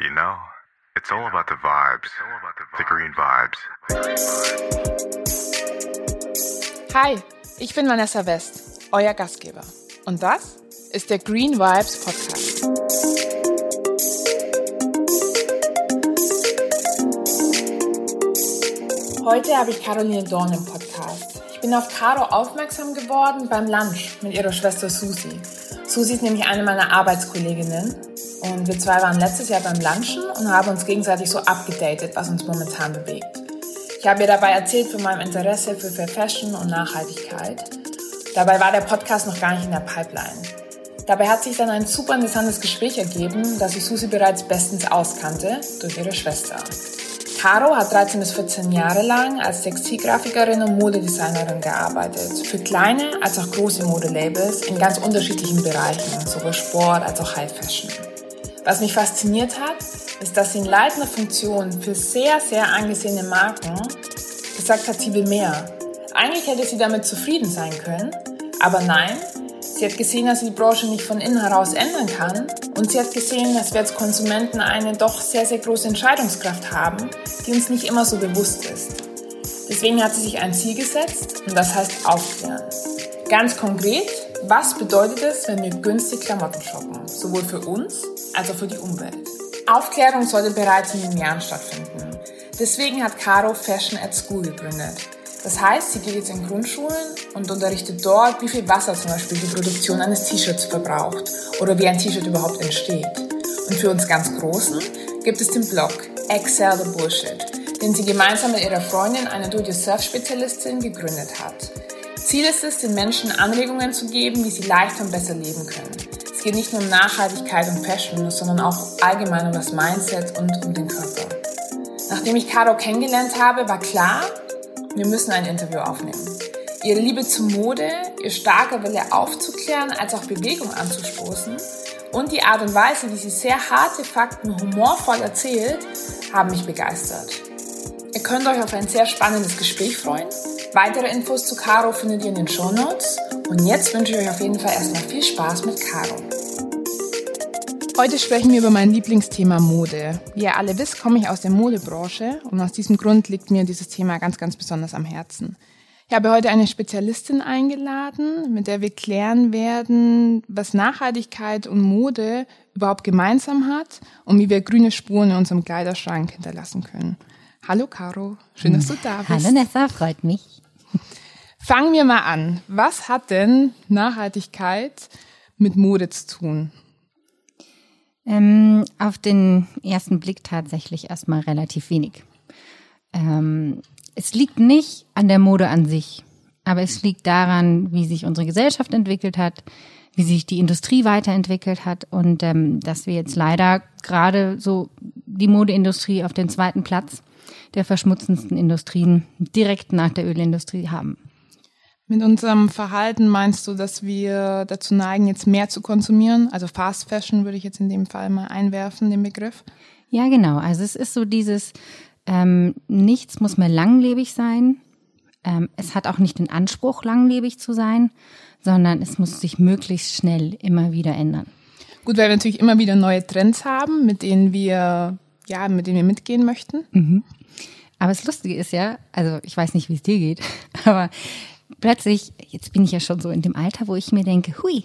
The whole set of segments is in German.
You know, it's all about the vibes, the green vibes. Hi, ich bin Vanessa West, euer Gastgeber. Und das ist der Green Vibes Podcast. Heute habe ich Caroline Dorn im Podcast. Ich bin auf Caro aufmerksam geworden beim Lunch mit ihrer Schwester Susi. Susi ist nämlich eine meiner Arbeitskolleginnen und wir zwei waren letztes Jahr beim Lunchen und haben uns gegenseitig so abgedatet, was uns momentan bewegt. Ich habe ihr dabei erzählt von meinem Interesse für Fair Fashion und Nachhaltigkeit. Dabei war der Podcast noch gar nicht in der Pipeline. Dabei hat sich dann ein super interessantes Gespräch ergeben, das ich Susi bereits bestens auskannte durch ihre Schwester. Caro hat 13 bis 14 Jahre lang als Textilgrafikerin und Modedesignerin gearbeitet. Für kleine als auch große Modelabels in ganz unterschiedlichen Bereichen, sowohl Sport als auch High Fashion. Was mich fasziniert hat, ist, dass sie in leitender Funktion für sehr, sehr angesehene Marken gesagt hat, sie will mehr. Eigentlich hätte sie damit zufrieden sein können, aber nein, sie hat gesehen, dass sie die Branche nicht von innen heraus ändern kann und sie hat gesehen, dass wir als Konsumenten eine doch sehr, sehr große Entscheidungskraft haben, die uns nicht immer so bewusst ist. Deswegen hat sie sich ein Ziel gesetzt und das heißt aufklären. Ganz konkret, was bedeutet es, wenn wir günstig Klamotten shoppen, sowohl für uns als auch für die Umwelt? Aufklärung sollte bereits in den Jahren stattfinden. Deswegen hat Caro Fashion at School gegründet. Das heißt, sie geht jetzt in Grundschulen und unterrichtet dort, wie viel Wasser zum Beispiel die Produktion eines T-Shirts verbraucht oder wie ein T-Shirt überhaupt entsteht. Und für uns ganz Großen gibt es den Blog Excel the Bullshit, den sie gemeinsam mit ihrer Freundin, einer Do-it-yourself-Spezialistin, gegründet hat. Ziel ist es, den Menschen Anregungen zu geben, wie sie leichter und besser leben können. Es geht nicht nur um Nachhaltigkeit und Fashion, sondern auch allgemein um das Mindset und um den Körper. Nachdem ich Caro kennengelernt habe, war klar, wir müssen ein Interview aufnehmen. Ihre Liebe zur Mode, ihr starker Wille aufzuklären, als auch Bewegung anzustoßen und die Art und Weise, wie sie sehr harte Fakten humorvoll erzählt, haben mich begeistert. Ihr könnt euch auf ein sehr spannendes Gespräch freuen. Weitere Infos zu Caro findet ihr in den Show Notes. Und jetzt wünsche ich euch auf jeden Fall erstmal viel Spaß mit Caro. Heute sprechen wir über mein Lieblingsthema Mode. Wie ihr alle wisst, komme ich aus der Modebranche und aus diesem Grund liegt mir dieses Thema ganz, ganz besonders am Herzen. Ich habe heute eine Spezialistin eingeladen, mit der wir klären werden, was Nachhaltigkeit und Mode überhaupt gemeinsam hat und wie wir grüne Spuren in unserem Kleiderschrank hinterlassen können. Hallo Caro, schön, dass du da bist. Hallo Nessa, freut mich. Fangen wir mal an. Was hat denn Nachhaltigkeit mit Mode zu tun? Ähm, auf den ersten Blick tatsächlich erstmal relativ wenig. Ähm, es liegt nicht an der Mode an sich, aber es liegt daran, wie sich unsere Gesellschaft entwickelt hat, wie sich die Industrie weiterentwickelt hat und ähm, dass wir jetzt leider gerade so die Modeindustrie auf den zweiten Platz der verschmutzendsten Industrien direkt nach der Ölindustrie haben. Mit unserem Verhalten meinst du, dass wir dazu neigen, jetzt mehr zu konsumieren? Also Fast Fashion würde ich jetzt in dem Fall mal einwerfen, den Begriff. Ja, genau. Also es ist so dieses, ähm, nichts muss mehr langlebig sein. Ähm, es hat auch nicht den Anspruch, langlebig zu sein, sondern es muss sich möglichst schnell immer wieder ändern. Gut, weil wir natürlich immer wieder neue Trends haben, mit denen wir, ja, mit denen wir mitgehen möchten. Mhm. Aber das Lustige ist ja, also ich weiß nicht, wie es dir geht, aber plötzlich, jetzt bin ich ja schon so in dem Alter, wo ich mir denke, hui,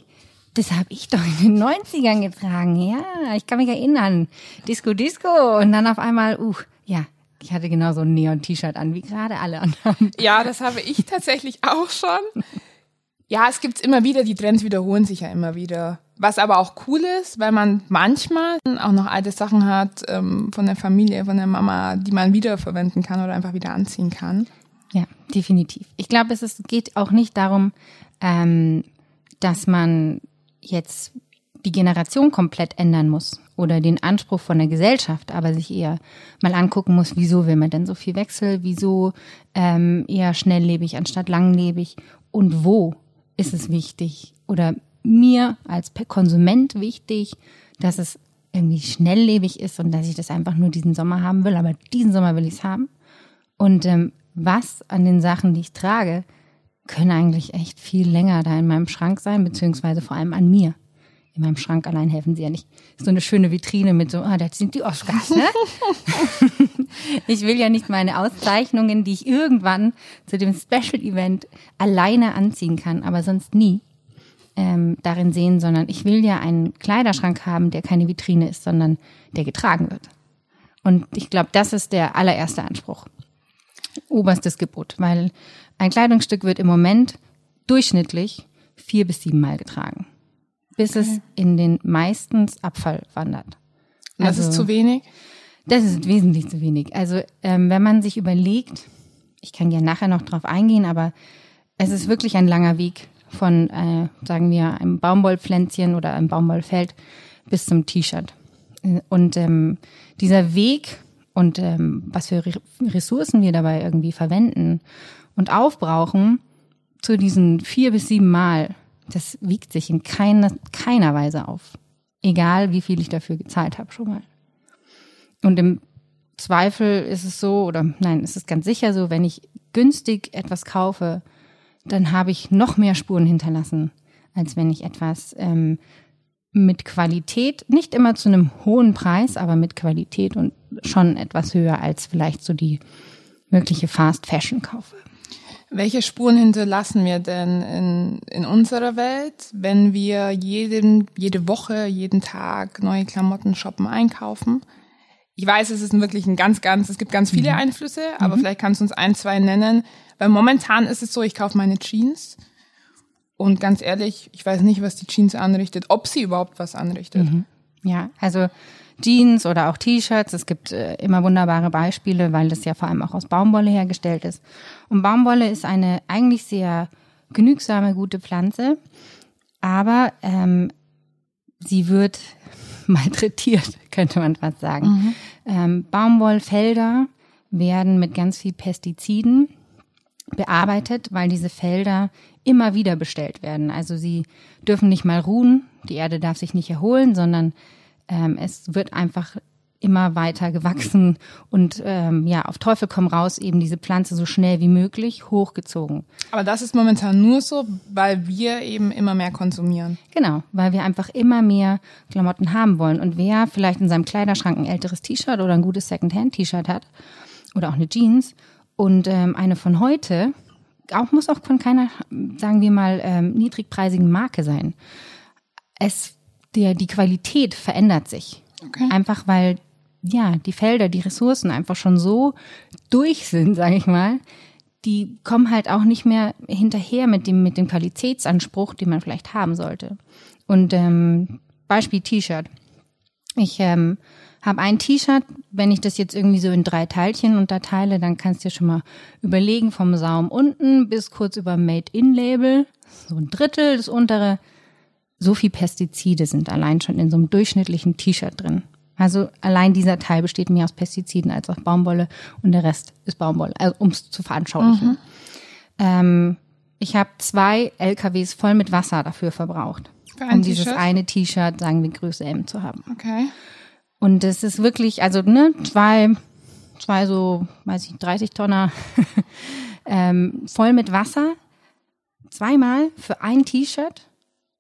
das habe ich doch in den 90ern getragen. Ja, ich kann mich erinnern. Disco, Disco. Und dann auf einmal, uh, ja, ich hatte genau so ein Neon-T-Shirt an, wie gerade alle anderen. Ja, das habe ich tatsächlich auch schon. Ja, es gibt immer wieder, die Trends wiederholen sich ja immer wieder. Was aber auch cool ist, weil man manchmal auch noch alte Sachen hat ähm, von der Familie, von der Mama, die man wiederverwenden kann oder einfach wieder anziehen kann. Ja, definitiv. Ich glaube, es ist, geht auch nicht darum, ähm, dass man jetzt die Generation komplett ändern muss oder den Anspruch von der Gesellschaft, aber sich eher mal angucken muss, wieso will man denn so viel Wechsel, wieso ähm, eher schnelllebig anstatt langlebig und wo ist es wichtig oder mir als Konsument wichtig, dass es irgendwie schnelllebig ist und dass ich das einfach nur diesen Sommer haben will, aber diesen Sommer will ich es haben. Und ähm, was an den Sachen, die ich trage, können eigentlich echt viel länger da in meinem Schrank sein, beziehungsweise vor allem an mir in meinem Schrank allein helfen sie ja nicht. So eine schöne Vitrine mit so, ah, das sind die Oscars, ne? ich will ja nicht meine Auszeichnungen, die ich irgendwann zu dem Special Event alleine anziehen kann, aber sonst nie ähm, darin sehen, sondern ich will ja einen Kleiderschrank haben, der keine Vitrine ist, sondern der getragen wird. Und ich glaube, das ist der allererste Anspruch. Oberstes Gebot, weil ein Kleidungsstück wird im Moment durchschnittlich vier bis sieben Mal getragen, bis okay. es in den meistens Abfall wandert. Das also, ist zu wenig? Das ist wesentlich zu wenig. Also ähm, wenn man sich überlegt, ich kann ja nachher noch drauf eingehen, aber es ist wirklich ein langer Weg von, äh, sagen wir, einem Baumwollpflänzchen oder einem Baumwollfeld bis zum T-Shirt. Und ähm, dieser Weg und ähm, was für Ressourcen wir dabei irgendwie verwenden und aufbrauchen zu diesen vier bis sieben Mal, das wiegt sich in keiner, keiner Weise auf. Egal, wie viel ich dafür gezahlt habe schon mal. Und im Zweifel ist es so, oder nein, es ist ganz sicher so, wenn ich günstig etwas kaufe, dann habe ich noch mehr Spuren hinterlassen, als wenn ich etwas ähm, mit Qualität, nicht immer zu einem hohen Preis, aber mit Qualität und schon etwas höher als vielleicht so die mögliche Fast Fashion kaufe. Welche Spuren hinterlassen wir denn in, in unserer Welt, wenn wir jeden, jede Woche, jeden Tag neue Klamotten shoppen, einkaufen? Ich weiß, es ist wirklich ein ganz, ganz, es gibt ganz viele mhm. Einflüsse, aber mhm. vielleicht kannst du uns ein, zwei nennen. Weil momentan ist es so, ich kaufe meine Jeans und ganz ehrlich, ich weiß nicht, was die Jeans anrichtet, ob sie überhaupt was anrichtet. Mhm. Ja, also Jeans oder auch T-Shirts. Es gibt äh, immer wunderbare Beispiele, weil das ja vor allem auch aus Baumwolle hergestellt ist. Und Baumwolle ist eine eigentlich sehr genügsame, gute Pflanze, aber ähm, sie wird malträtiert, könnte man fast sagen. Mhm. Ähm, Baumwollfelder werden mit ganz viel Pestiziden bearbeitet, weil diese Felder immer wieder bestellt werden. Also sie dürfen nicht mal ruhen, die Erde darf sich nicht erholen, sondern ähm, es wird einfach immer weiter gewachsen und ähm, ja, auf Teufel komm raus eben diese Pflanze so schnell wie möglich hochgezogen. Aber das ist momentan nur so, weil wir eben immer mehr konsumieren. Genau, weil wir einfach immer mehr Klamotten haben wollen. Und wer vielleicht in seinem Kleiderschrank ein älteres T-Shirt oder ein gutes Secondhand-T-Shirt hat oder auch eine Jeans und ähm, eine von heute, auch muss auch von keiner, sagen wir mal, ähm, niedrigpreisigen Marke sein. Es der, die Qualität verändert sich. Okay. Einfach weil, ja, die Felder, die Ressourcen einfach schon so durch sind, sage ich mal, die kommen halt auch nicht mehr hinterher mit dem, mit dem Qualitätsanspruch, den man vielleicht haben sollte. Und ähm, Beispiel T-Shirt. Ich ähm, habe ein T-Shirt, wenn ich das jetzt irgendwie so in drei Teilchen unterteile, dann kannst du dir schon mal überlegen, vom Saum unten bis kurz über Made-in-Label, so ein Drittel, das untere so viel Pestizide sind allein schon in so einem durchschnittlichen T-Shirt drin. Also allein dieser Teil besteht mehr aus Pestiziden als aus Baumwolle und der Rest ist Baumwolle, also um es zu veranschaulichen. Mhm. Ähm, ich habe zwei LKWs voll mit Wasser dafür verbraucht, ein um dieses eine T-Shirt, sagen wir Größe M, zu haben. Okay. Und es ist wirklich, also ne, zwei, zwei so, weiß ich, 30 Tonner ähm, voll mit Wasser, zweimal für ein T-Shirt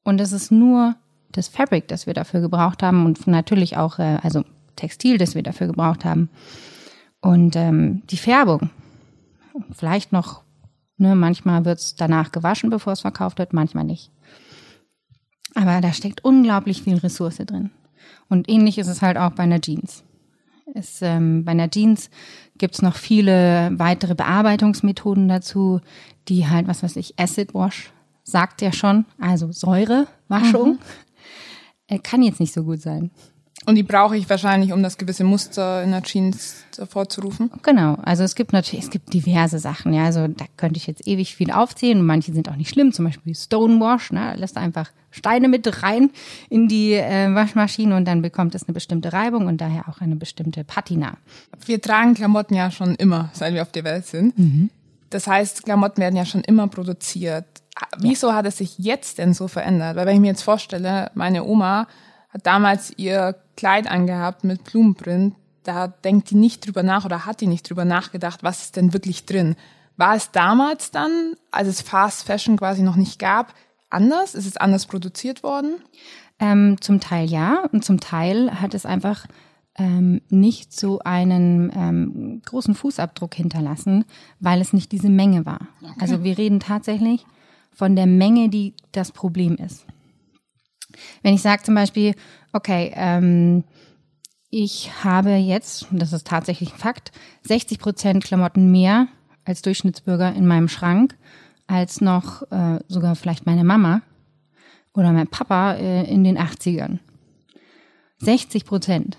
und es ist nur das Fabric, das wir dafür gebraucht haben und natürlich auch, äh, also Textil, das wir dafür gebraucht haben. Und ähm, die Färbung. Vielleicht noch, ne, manchmal wird es danach gewaschen, bevor es verkauft wird, manchmal nicht. Aber da steckt unglaublich viel Ressource drin. Und ähnlich ist es halt auch bei einer Jeans. Es, ähm, bei einer Jeans gibt's noch viele weitere Bearbeitungsmethoden dazu, die halt, was weiß ich, Acid Wash sagt ja schon, also Säurewaschung, mhm. Äh, kann jetzt nicht so gut sein. Und die brauche ich wahrscheinlich, um das gewisse Muster in der Jeans hervorzurufen. Genau. Also es gibt natürlich, es gibt diverse Sachen. Ja, also da könnte ich jetzt ewig viel aufzählen manche sind auch nicht schlimm. Zum Beispiel Stonewash. Ne, lässt einfach Steine mit rein in die äh, Waschmaschine und dann bekommt es eine bestimmte Reibung und daher auch eine bestimmte Patina. Wir tragen Klamotten ja schon immer, seit wir auf der Welt sind. Mhm. Das heißt, Klamotten werden ja schon immer produziert wieso hat es sich jetzt denn so verändert? Weil wenn ich mir jetzt vorstelle, meine Oma hat damals ihr Kleid angehabt mit Blumenprint, da denkt die nicht drüber nach oder hat die nicht drüber nachgedacht, was ist denn wirklich drin. War es damals dann, als es Fast Fashion quasi noch nicht gab, anders? Ist es anders produziert worden? Ähm, zum Teil ja und zum Teil hat es einfach ähm, nicht so einen ähm, großen Fußabdruck hinterlassen, weil es nicht diese Menge war. Okay. Also wir reden tatsächlich von der Menge, die das Problem ist. Wenn ich sage zum Beispiel, okay, ähm, ich habe jetzt, das ist tatsächlich ein Fakt, 60 Prozent Klamotten mehr als Durchschnittsbürger in meinem Schrank, als noch äh, sogar vielleicht meine Mama oder mein Papa äh, in den 80ern. 60 Prozent.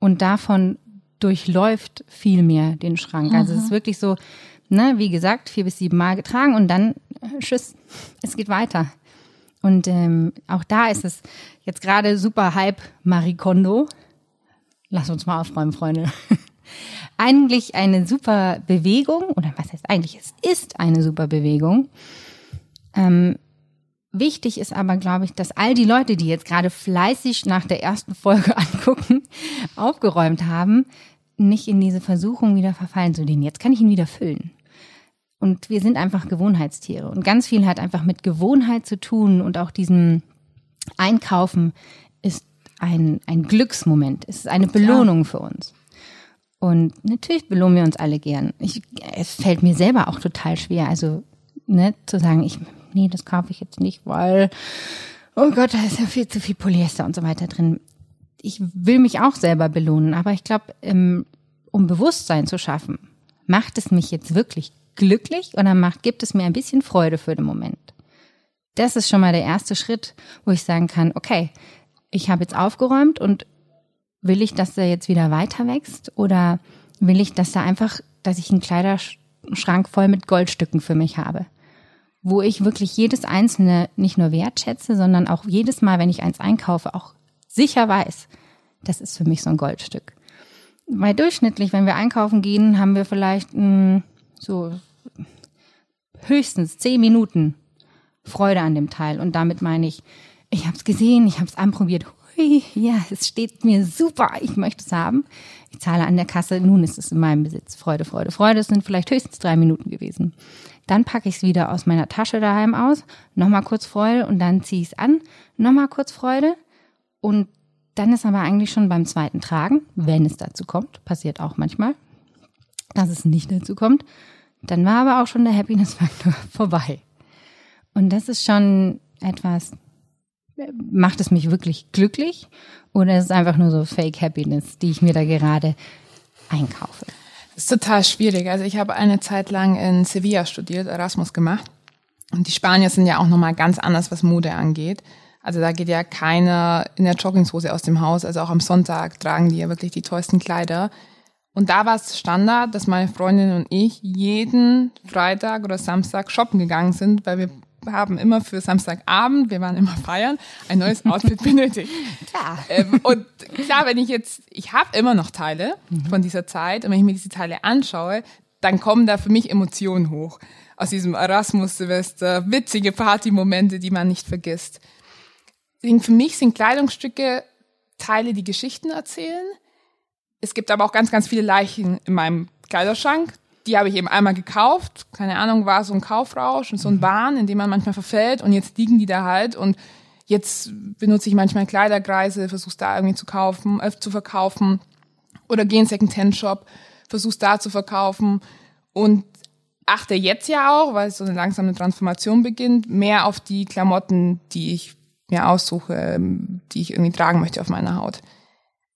Und davon durchläuft viel mehr den Schrank. Also es ist wirklich so, ne, wie gesagt, vier bis sieben Mal getragen und dann äh, tschüss, es geht weiter. Und ähm, auch da ist es jetzt gerade super Hype Marie Kondo. Lass uns mal aufräumen, Freunde. eigentlich eine super Bewegung, oder was heißt eigentlich, es ist eine super Bewegung. Ähm, wichtig ist aber, glaube ich, dass all die Leute, die jetzt gerade fleißig nach der ersten Folge angucken, aufgeräumt haben, nicht in diese Versuchung wieder verfallen zu denen. Jetzt kann ich ihn wieder füllen. Und wir sind einfach Gewohnheitstiere. Und ganz viel hat einfach mit Gewohnheit zu tun und auch diesem Einkaufen ist ein, ein Glücksmoment, es ist eine Belohnung ja. für uns. Und natürlich belohnen wir uns alle gern. Ich, es fällt mir selber auch total schwer, also ne, zu sagen, ich, nee, das kaufe ich jetzt nicht, weil, oh Gott, da ist ja viel zu viel Polyester und so weiter drin. Ich will mich auch selber belohnen, aber ich glaube, ähm, um Bewusstsein zu schaffen, macht es mich jetzt wirklich glücklich oder macht, gibt es mir ein bisschen Freude für den Moment? Das ist schon mal der erste Schritt, wo ich sagen kann, okay, ich habe jetzt aufgeräumt und will ich, dass der jetzt wieder weiter wächst oder will ich, dass da einfach, dass ich einen Kleiderschrank voll mit Goldstücken für mich habe? Wo ich wirklich jedes einzelne nicht nur wertschätze, sondern auch jedes Mal, wenn ich eins einkaufe, auch sicher weiß, das ist für mich so ein Goldstück. Weil durchschnittlich, wenn wir einkaufen gehen, haben wir vielleicht mh, hm, so höchstens zehn Minuten Freude an dem Teil. Und damit meine ich, ich habe es gesehen, ich habe es anprobiert, hui, ja, es steht mir super, ich möchte es haben. Ich zahle an der Kasse, nun ist es in meinem Besitz. Freude, Freude, Freude. Es sind vielleicht höchstens drei Minuten gewesen. Dann packe ich es wieder aus meiner Tasche daheim aus, nochmal kurz Freude und dann ziehe ich es an, nochmal kurz Freude. Und dann ist aber eigentlich schon beim zweiten Tragen, wenn es dazu kommt, passiert auch manchmal, dass es nicht dazu kommt, dann war aber auch schon der Happiness-Faktor vorbei. Und das ist schon etwas, macht es mich wirklich glücklich oder ist es einfach nur so Fake Happiness, die ich mir da gerade einkaufe? Das ist total schwierig. Also ich habe eine Zeit lang in Sevilla studiert, Erasmus gemacht. Und die Spanier sind ja auch nochmal ganz anders, was Mode angeht. Also da geht ja keiner in der Jogginghose aus dem Haus. Also auch am Sonntag tragen die ja wirklich die tollsten Kleider. Und da war es Standard, dass meine Freundin und ich jeden Freitag oder Samstag shoppen gegangen sind, weil wir haben immer für Samstagabend, wir waren immer feiern, ein neues Outfit benötigt. Klar. Ähm, und klar, wenn ich jetzt, ich habe immer noch Teile mhm. von dieser Zeit und wenn ich mir diese Teile anschaue, dann kommen da für mich Emotionen hoch. Aus diesem Erasmus-Silvester, witzige Partymomente, die man nicht vergisst. Für mich sind Kleidungsstücke Teile, die Geschichten erzählen. Es gibt aber auch ganz, ganz viele Leichen in meinem Kleiderschrank, die habe ich eben einmal gekauft. Keine Ahnung, war so ein Kaufrausch und so ein Wahn, in dem man manchmal verfällt und jetzt liegen die da halt und jetzt benutze ich manchmal Kleiderkreise, versuch's da irgendwie zu kaufen, äh, zu verkaufen oder gehe in Second-Hand-Shop, versuch's da zu verkaufen und achte jetzt ja auch, weil so eine langsame Transformation beginnt, mehr auf die Klamotten, die ich mir aussuche, ähm, die ich irgendwie tragen möchte auf meiner Haut.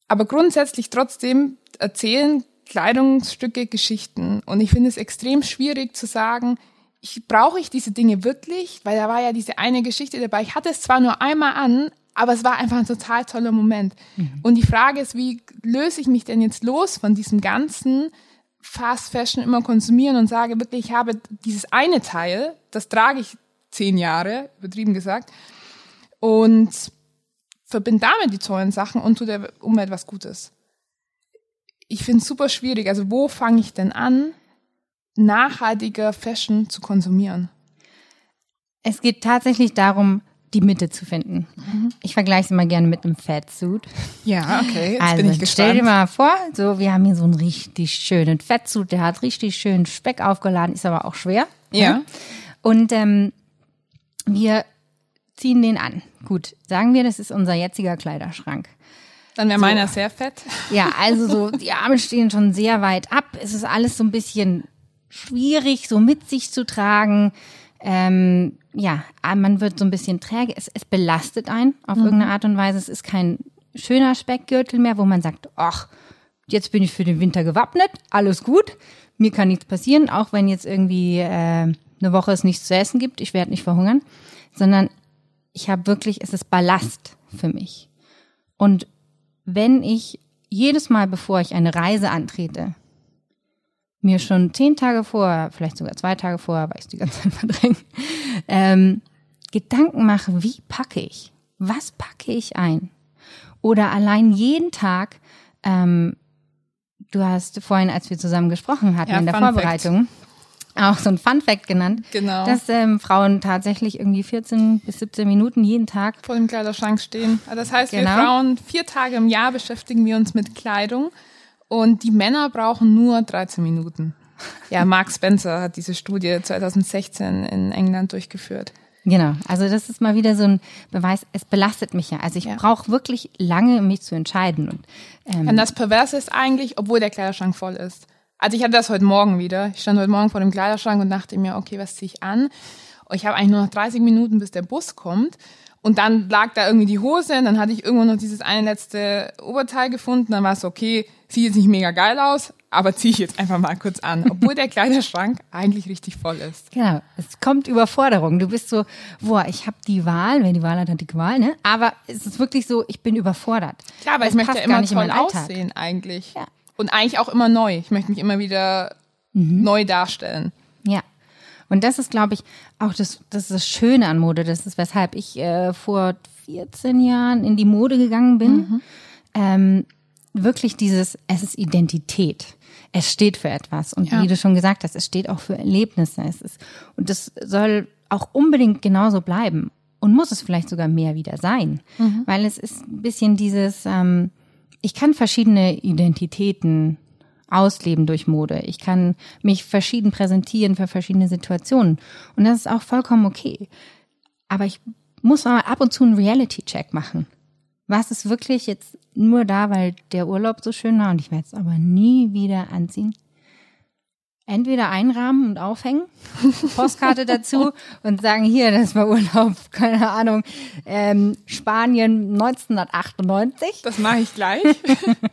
Aber grundsätzlich trotzdem erzählen Kleidungsstücke, Geschichten. Und ich finde es extrem schwierig zu sagen, ich brauche ich diese Dinge wirklich, weil da war ja diese eine Geschichte dabei. Ich hatte es zwar nur einmal an, aber es war einfach ein total toller Moment. Mhm. Und die Frage ist, wie löse ich mich denn jetzt los von diesem ganzen Fast Fashion immer konsumieren und sage wirklich, ich habe dieses eine Teil, das trage ich zehn Jahre, übertrieben gesagt, und verbinde damit die tollen Sachen und tue der Umwelt was Gutes ich finde es super schwierig. Also wo fange ich denn an, nachhaltiger Fashion zu konsumieren? Es geht tatsächlich darum, die Mitte zu finden. Mhm. Ich vergleiche es immer gerne mit einem Fatsuit. Ja, okay, jetzt also, bin ich gespannt. Stell dir mal vor, so wir haben hier so einen richtig schönen Fatsuit, der hat richtig schön Speck aufgeladen, ist aber auch schwer. Ja. Und ähm, wir ziehen den an. Gut, sagen wir, das ist unser jetziger Kleiderschrank. Dann wäre meiner sehr fett. Ja, also so, die Arme stehen schon sehr weit ab. Es ist alles so ein bisschen schwierig, so mit sich zu tragen. Ähm, ja, man wird so ein bisschen träge. Es, es belastet einen auf mhm. irgendeine Art und Weise. Es ist kein schöner Speckgürtel mehr, wo man sagt, ach, jetzt bin ich für den Winter gewappnet, alles gut, mir kann nichts passieren, auch wenn jetzt irgendwie äh, eine Woche es nichts zu essen gibt, ich werde nicht verhungern, sondern ich habe wirklich, es ist Ballast für mich. Und wenn ich jedes Mal, bevor ich eine Reise antrete, mir schon zehn Tage vorher, vielleicht sogar zwei Tage vorher, weil ich die ganze Zeit verdränge, ähm, Gedanken mache, wie packe ich? Was packe ich ein? Oder allein jeden Tag, ähm, du hast vorhin, als wir zusammen gesprochen hatten ja, in der Fun Vorbereitung, Fact. Auch so ein Fun Fact genannt, genau. dass ähm, Frauen tatsächlich irgendwie 14 bis 17 Minuten jeden Tag vor dem Kleiderschrank stehen. Also das heißt, genau. wir Frauen vier Tage im Jahr beschäftigen wir uns mit Kleidung und die Männer brauchen nur 13 Minuten. Ja, Mark Spencer hat diese Studie 2016 in England durchgeführt. Genau, also das ist mal wieder so ein Beweis, es belastet mich ja. Also ich ja. brauche wirklich lange, mich zu entscheiden. Und, ähm, und das Perverse ist eigentlich, obwohl der Kleiderschrank voll ist. Also ich hatte das heute Morgen wieder. Ich stand heute Morgen vor dem Kleiderschrank und dachte mir, okay, was ziehe ich an? Und ich habe eigentlich nur noch 30 Minuten, bis der Bus kommt. Und dann lag da irgendwie die Hose und dann hatte ich irgendwo noch dieses eine letzte Oberteil gefunden. Dann war es okay, sieht jetzt nicht mega geil aus, aber ziehe ich jetzt einfach mal kurz an, obwohl der Kleiderschrank eigentlich richtig voll ist. Genau, es kommt Überforderung. Du bist so, boah, ich habe die Wahl, wer die Wahl hat, hat die Wahl, ne? Aber es ist wirklich so, ich bin überfordert. Klar, weil ich möchte ja immer toll aussehen eigentlich. Ja. Und eigentlich auch immer neu. Ich möchte mich immer wieder mhm. neu darstellen. Ja. Und das ist, glaube ich, auch das, das ist das Schöne an Mode. Das ist, weshalb ich äh, vor 14 Jahren in die Mode gegangen bin. Mhm. Ähm, wirklich dieses, es ist Identität. Es steht für etwas. Und ja. wie du schon gesagt hast, es steht auch für Erlebnisse. Es ist, und das soll auch unbedingt genauso bleiben. Und muss es vielleicht sogar mehr wieder sein. Mhm. Weil es ist ein bisschen dieses, ähm, ich kann verschiedene Identitäten ausleben durch Mode. Ich kann mich verschieden präsentieren für verschiedene Situationen. Und das ist auch vollkommen okay. Aber ich muss mal ab und zu einen Reality-Check machen. Was ist wirklich jetzt nur da, weil der Urlaub so schön war und ich werde es aber nie wieder anziehen? Entweder einrahmen und aufhängen, Postkarte dazu und sagen, hier, das war Urlaub, keine Ahnung, ähm, Spanien 1998. Das mache ich gleich.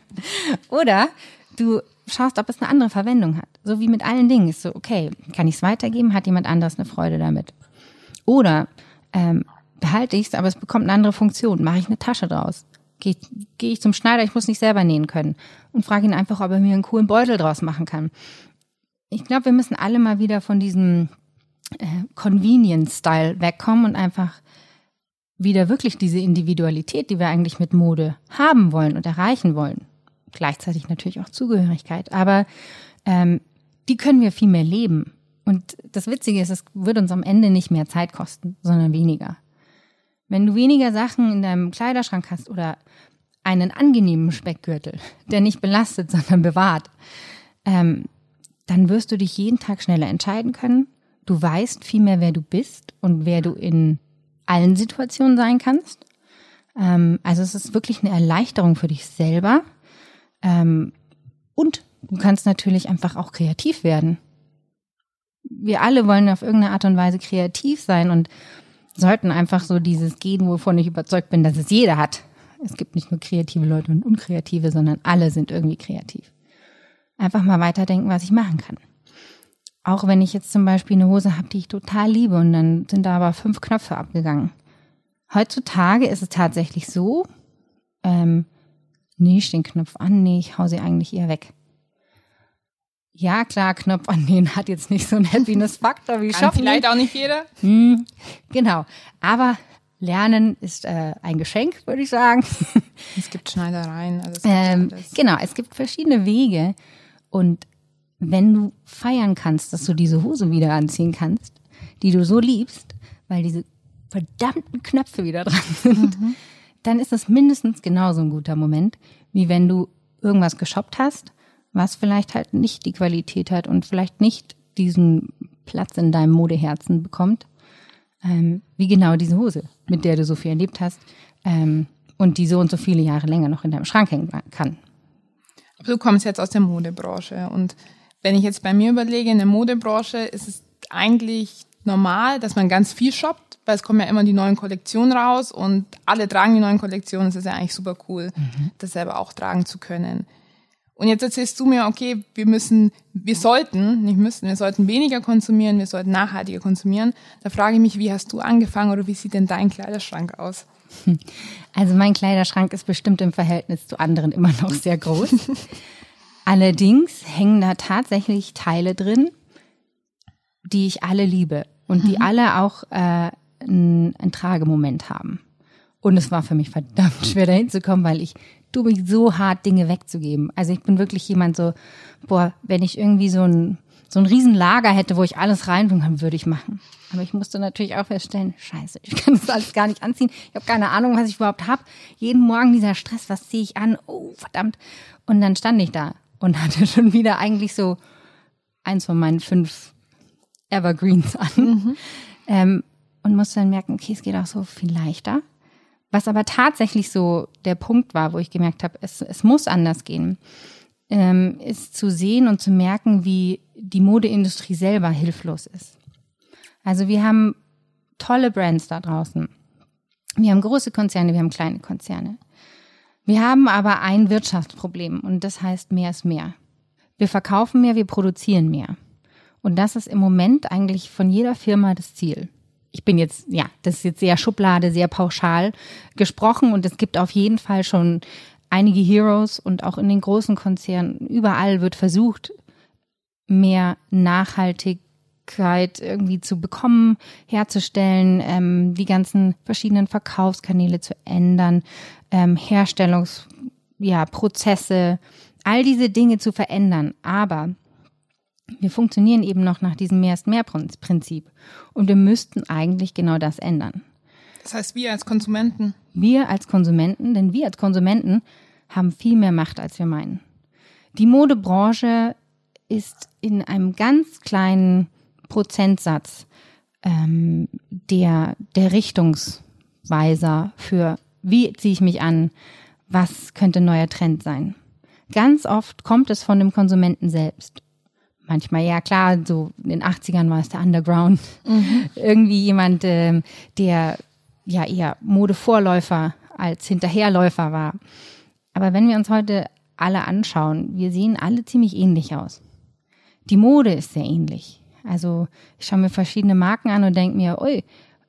Oder du schaust, ob es eine andere Verwendung hat. So wie mit allen Dingen. Ist so, okay, kann ich es weitergeben? Hat jemand anders eine Freude damit? Oder ähm, behalte ich es, aber es bekommt eine andere Funktion. Mache ich eine Tasche draus? Gehe geh ich zum Schneider, ich muss nicht selber nähen können. Und frage ihn einfach, ob er mir einen coolen Beutel draus machen kann. Ich glaube, wir müssen alle mal wieder von diesem äh, Convenience-Style wegkommen und einfach wieder wirklich diese Individualität, die wir eigentlich mit Mode haben wollen und erreichen wollen, gleichzeitig natürlich auch Zugehörigkeit, aber ähm, die können wir viel mehr leben. Und das Witzige ist, es wird uns am Ende nicht mehr Zeit kosten, sondern weniger. Wenn du weniger Sachen in deinem Kleiderschrank hast oder einen angenehmen Speckgürtel, der nicht belastet, sondern bewahrt, ähm, dann wirst du dich jeden Tag schneller entscheiden können. Du weißt viel mehr, wer du bist und wer du in allen Situationen sein kannst. Ähm, also es ist wirklich eine Erleichterung für dich selber, ähm, und du kannst natürlich einfach auch kreativ werden. Wir alle wollen auf irgendeine Art und Weise kreativ sein und sollten einfach so dieses gehen, wovon ich überzeugt bin, dass es jeder hat. Es gibt nicht nur kreative Leute und unkreative, sondern alle sind irgendwie kreativ. Einfach mal weiterdenken, was ich machen kann. Auch wenn ich jetzt zum Beispiel eine Hose habe, die ich total liebe und dann sind da aber fünf Knöpfe abgegangen. Heutzutage ist es tatsächlich so, ähm, nee, ich den Knopf an, nee, ich hau sie eigentlich eher weg. Ja, klar, Knopf annähen hat jetzt nicht so einen Happiness-Faktor wie Shoppen. vielleicht auch nicht jeder. Hm, genau. Aber Lernen ist äh, ein Geschenk, würde ich sagen. Es gibt Schneidereien. Also es gibt ähm, genau, es gibt verschiedene Wege. Und wenn du feiern kannst, dass du diese Hose wieder anziehen kannst, die du so liebst, weil diese verdammten Knöpfe wieder dran sind, mhm dann ist es mindestens genauso ein guter Moment, wie wenn du irgendwas geshoppt hast, was vielleicht halt nicht die Qualität hat und vielleicht nicht diesen Platz in deinem Modeherzen bekommt. ähm, wie genau diese Hose, mit der du so viel erlebt hast ähm, und die so und so viele Jahre länger noch in deinem Schrank hängen kann. Du kommst jetzt aus der Modebranche und wenn ich jetzt bei mir überlege, in der Modebranche ist es eigentlich normal, dass man ganz viel shoppt, weil es kommen ja immer die neuen Kollektionen raus und alle tragen die neuen Kollektionen. Es ist ja eigentlich super cool, mhm. das selber auch tragen zu können. Und jetzt erzählst du mir, okay, wir müssen, wir sollten, nicht müssen, wir sollten weniger konsumieren, wir sollten nachhaltiger konsumieren. Da frage ich mich, wie hast du angefangen oder wie sieht denn dein Kleiderschrank aus? Also mein Kleiderschrank ist bestimmt im Verhältnis zu anderen immer noch sehr groß. Allerdings hängen da tatsächlich Teile drin, die ich alle liebe und die mhm. alle auch äh, einen, einen Tragemoment haben. Und es war für mich verdammt schwer dahin zu kommen, weil ich tue mich so hart, Dinge wegzugeben. Also ich bin wirklich jemand so, boah, wenn ich irgendwie so ein, so ein Riesenlager hätte, wo ich alles reintun kann, würde ich machen. Aber ich musste natürlich auch feststellen, scheiße, ich kann das alles gar nicht anziehen. Ich habe keine Ahnung, was ich überhaupt habe. Jeden Morgen dieser Stress, was ziehe ich an? Oh, verdammt. Und dann stand ich da und hatte schon wieder eigentlich so eins von meinen fünf Evergreens an. Mhm. Ähm, und musste dann merken, okay, es geht auch so viel leichter. Was aber tatsächlich so der Punkt war, wo ich gemerkt habe, es, es muss anders gehen, ähm, ist zu sehen und zu merken, wie die Modeindustrie selber hilflos ist. Also wir haben tolle Brands da draußen. Wir haben große Konzerne, wir haben kleine Konzerne. Wir haben aber ein Wirtschaftsproblem und das heißt, mehr ist mehr. Wir verkaufen mehr, wir produzieren mehr. Und das ist im Moment eigentlich von jeder Firma das Ziel. Ich bin jetzt, ja, das ist jetzt sehr Schublade, sehr pauschal gesprochen und es gibt auf jeden Fall schon einige Heroes und auch in den großen Konzernen, überall wird versucht, mehr Nachhaltigkeit irgendwie zu bekommen, herzustellen, ähm, die ganzen verschiedenen Verkaufskanäle zu ändern, ähm, Herstellungsprozesse, ja, all diese Dinge zu verändern. Aber wir funktionieren eben noch nach diesem Mehr ist mehr Prinzip. Und wir müssten eigentlich genau das ändern. Das heißt, wir als Konsumenten? Wir als Konsumenten, denn wir als Konsumenten haben viel mehr Macht, als wir meinen. Die Modebranche ist in einem ganz kleinen Prozentsatz ähm, der, der Richtungsweiser für, wie ziehe ich mich an, was könnte ein neuer Trend sein. Ganz oft kommt es von dem Konsumenten selbst manchmal, ja klar, so in den 80ern war es der Underground. Mhm. Irgendwie jemand, äh, der ja eher Modevorläufer als Hinterherläufer war. Aber wenn wir uns heute alle anschauen, wir sehen alle ziemlich ähnlich aus. Die Mode ist sehr ähnlich. Also ich schaue mir verschiedene Marken an und denke mir, ui,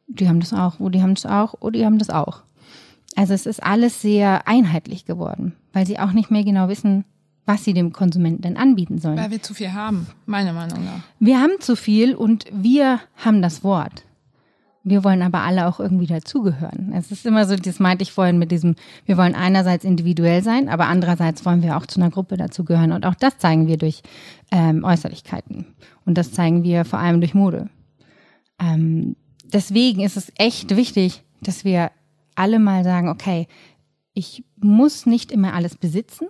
die haben das auch, oh, die haben das auch, oh, die haben das auch. Also es ist alles sehr einheitlich geworden, weil sie auch nicht mehr genau wissen, was sie dem Konsumenten denn anbieten sollen. Weil wir zu viel haben, meiner Meinung nach. Wir haben zu viel und wir haben das Wort. Wir wollen aber alle auch irgendwie dazugehören. Es ist immer so, das meinte ich vorhin mit diesem, wir wollen einerseits individuell sein, aber andererseits wollen wir auch zu einer Gruppe dazugehören. Und auch das zeigen wir durch ähm, Äußerlichkeiten. Und das zeigen wir vor allem durch Mode. Ähm, deswegen ist es echt wichtig, dass wir alle mal sagen, okay, ich muss nicht immer alles besitzen,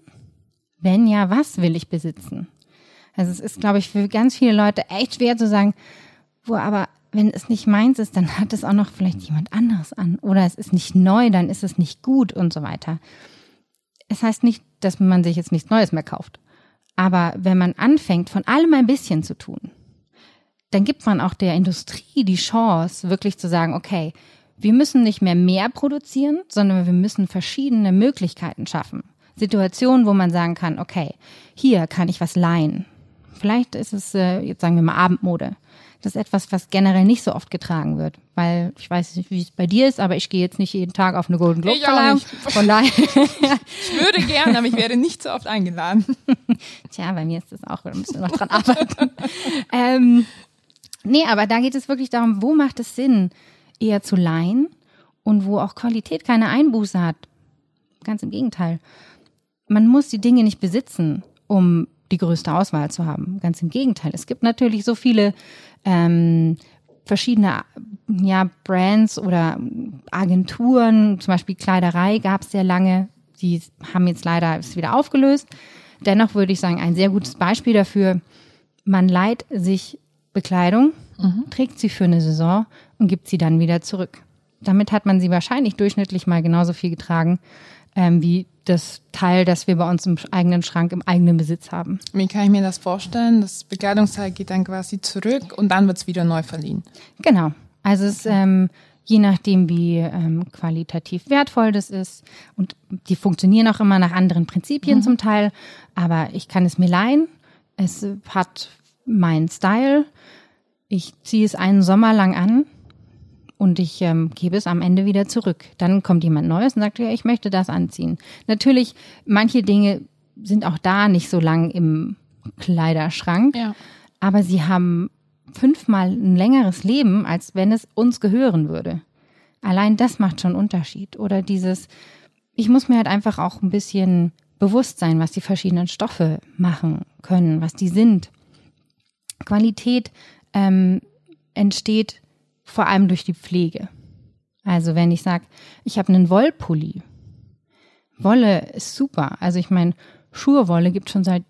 wenn ja, was will ich besitzen? Also es ist, glaube ich, für ganz viele Leute echt schwer zu sagen, wo aber wenn es nicht meins ist, dann hat es auch noch vielleicht jemand anderes an. Oder es ist nicht neu, dann ist es nicht gut und so weiter. Es heißt nicht, dass man sich jetzt nichts Neues mehr kauft. Aber wenn man anfängt, von allem ein bisschen zu tun, dann gibt man auch der Industrie die Chance, wirklich zu sagen, okay, wir müssen nicht mehr mehr produzieren, sondern wir müssen verschiedene Möglichkeiten schaffen. Situationen, wo man sagen kann, okay, hier kann ich was leihen. Vielleicht ist es, äh, jetzt sagen wir mal, Abendmode. Das ist etwas, was generell nicht so oft getragen wird, weil ich weiß nicht, wie es bei dir ist, aber ich gehe jetzt nicht jeden Tag auf eine Golden Globe Verleihung. Von daher. ich würde gern, aber ich werde nicht so oft eingeladen. Tja, bei mir ist das auch, da müssen wir noch dran arbeiten. ähm, nee, aber da geht es wirklich darum, wo macht es Sinn, eher zu leihen und wo auch Qualität keine Einbuße hat. Ganz im Gegenteil man muss die Dinge nicht besitzen, um die größte Auswahl zu haben. Ganz im Gegenteil. Es gibt natürlich so viele ähm, verschiedene ja, Brands oder Agenturen, zum Beispiel Kleiderei gab es sehr lange. Die haben jetzt leider es wieder aufgelöst. Dennoch würde ich sagen, ein sehr gutes Beispiel dafür. Man leiht sich Bekleidung trägt sie für eine Saison und gibt sie dann wieder zurück. Damit hat man sie wahrscheinlich durchschnittlich mal genauso viel getragen ähm, wie das Teil, das wir bei uns im eigenen Schrank im eigenen Besitz haben. Wie kann ich mir das vorstellen? Das Bekleidungsteil geht dann quasi zurück und dann wird es wieder neu verliehen. Genau. Also es ähm, je nachdem, wie ähm, qualitativ wertvoll das ist. Und die funktionieren auch immer nach anderen Prinzipien mhm. zum Teil. Aber ich kann es mir leihen. Es hat meinen Style. Ich ziehe es einen Sommer lang an und ich ähm, gebe es am Ende wieder zurück. Dann kommt jemand Neues und sagt, ja, ich möchte das anziehen. Natürlich, manche Dinge sind auch da nicht so lang im Kleiderschrank, ja. aber sie haben fünfmal ein längeres Leben, als wenn es uns gehören würde. Allein das macht schon Unterschied. Oder dieses, ich muss mir halt einfach auch ein bisschen bewusst sein, was die verschiedenen Stoffe machen können, was die sind. Qualität ähm, entsteht vor allem durch die Pflege. Also wenn ich sage, ich habe einen Wollpulli. Wolle ist super. Also ich meine, Schurwolle gibt schon seit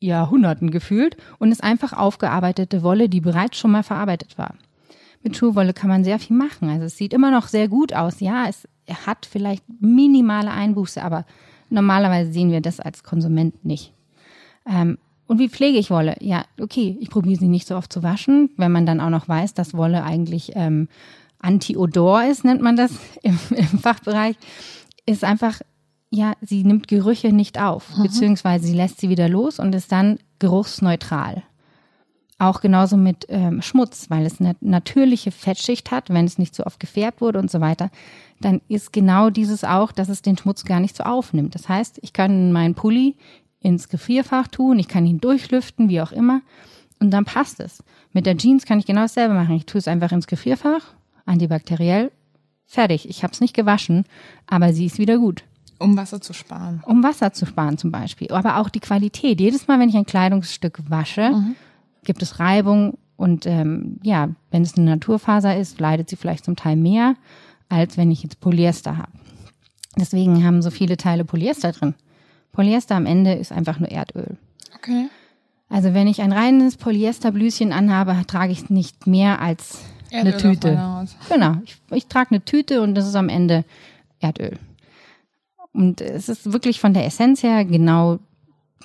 Jahrhunderten gefühlt und ist einfach aufgearbeitete Wolle, die bereits schon mal verarbeitet war. Mit Schurwolle kann man sehr viel machen. Also es sieht immer noch sehr gut aus. Ja, es hat vielleicht minimale Einbuße, aber normalerweise sehen wir das als Konsument nicht. Ähm, und wie pflege ich Wolle? Ja, okay, ich probiere sie nicht so oft zu waschen, wenn man dann auch noch weiß, dass Wolle eigentlich ähm, Anti-Odor ist, nennt man das im, im, Fachbereich, ist einfach, ja, sie nimmt Gerüche nicht auf, mhm. beziehungsweise sie lässt sie wieder los und ist dann geruchsneutral. Auch genauso mit ähm, Schmutz, weil es eine natürliche Fettschicht hat, wenn es nicht so oft gefärbt wurde und so weiter, dann ist genau dieses auch, dass es den Schmutz gar nicht so aufnimmt. Das heißt, ich kann meinen Pulli ins Gefrierfach tun, ich kann ihn durchlüften, wie auch immer, und dann passt es. Mit der Jeans kann ich genau dasselbe machen. Ich tue es einfach ins Gefrierfach, antibakteriell, fertig. Ich habe es nicht gewaschen, aber sie ist wieder gut. Um Wasser zu sparen. Um Wasser zu sparen zum Beispiel. Aber auch die Qualität. Jedes Mal, wenn ich ein Kleidungsstück wasche, mhm. gibt es Reibung. Und ähm, ja, wenn es eine Naturfaser ist, leidet sie vielleicht zum Teil mehr, als wenn ich jetzt Polyester habe. Deswegen haben so viele Teile Polyester drin. Polyester am Ende ist einfach nur Erdöl. Okay. Also wenn ich ein reines Polyesterblüschen anhabe, trage ich nicht mehr als Erdöl eine Tüte. Genau. Ich, ich trage eine Tüte und das ist am Ende Erdöl. Und es ist wirklich von der Essenz her genau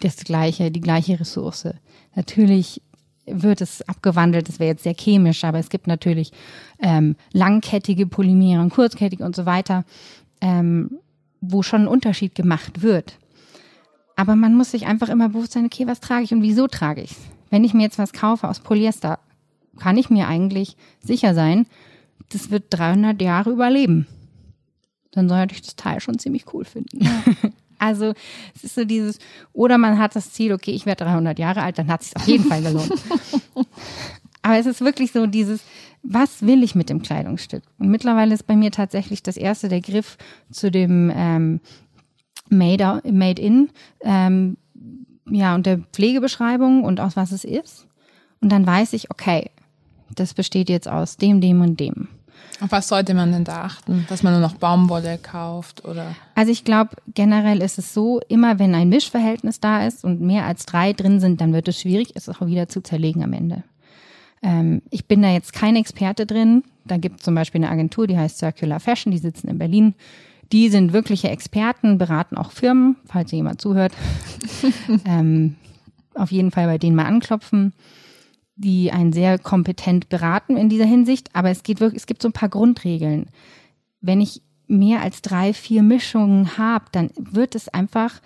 das gleiche, die gleiche Ressource. Natürlich wird es abgewandelt, das wäre jetzt sehr chemisch, aber es gibt natürlich ähm, langkettige Polymere und kurzkettige und so weiter, ähm, wo schon ein Unterschied gemacht wird. Aber man muss sich einfach immer bewusst sein, okay, was trage ich und wieso trage ich es? Wenn ich mir jetzt was kaufe aus Polyester, kann ich mir eigentlich sicher sein, das wird 300 Jahre überleben. Dann sollte ich das Teil schon ziemlich cool finden. Ja. Also es ist so dieses, oder man hat das Ziel, okay, ich werde 300 Jahre alt, dann hat es sich auf jeden Fall gelohnt. Aber es ist wirklich so dieses, was will ich mit dem Kleidungsstück? Und mittlerweile ist bei mir tatsächlich das erste der Griff zu dem ähm, Made, made in, ähm, ja, und der Pflegebeschreibung und aus was es ist. Und dann weiß ich, okay, das besteht jetzt aus dem, dem und dem. Auf was sollte man denn da achten? Dass man nur noch Baumwolle kauft oder? Also ich glaube, generell ist es so, immer wenn ein Mischverhältnis da ist und mehr als drei drin sind, dann wird es schwierig, es auch wieder zu zerlegen am Ende. Ähm, ich bin da jetzt kein Experte drin. Da gibt es zum Beispiel eine Agentur, die heißt Circular Fashion, die sitzen in Berlin. Die sind wirkliche Experten, beraten auch Firmen, falls jemand zuhört. ähm, auf jeden Fall bei denen mal anklopfen, die einen sehr kompetent beraten in dieser Hinsicht. Aber es geht wirklich, es gibt so ein paar Grundregeln. Wenn ich mehr als drei, vier Mischungen habe, dann wird es einfach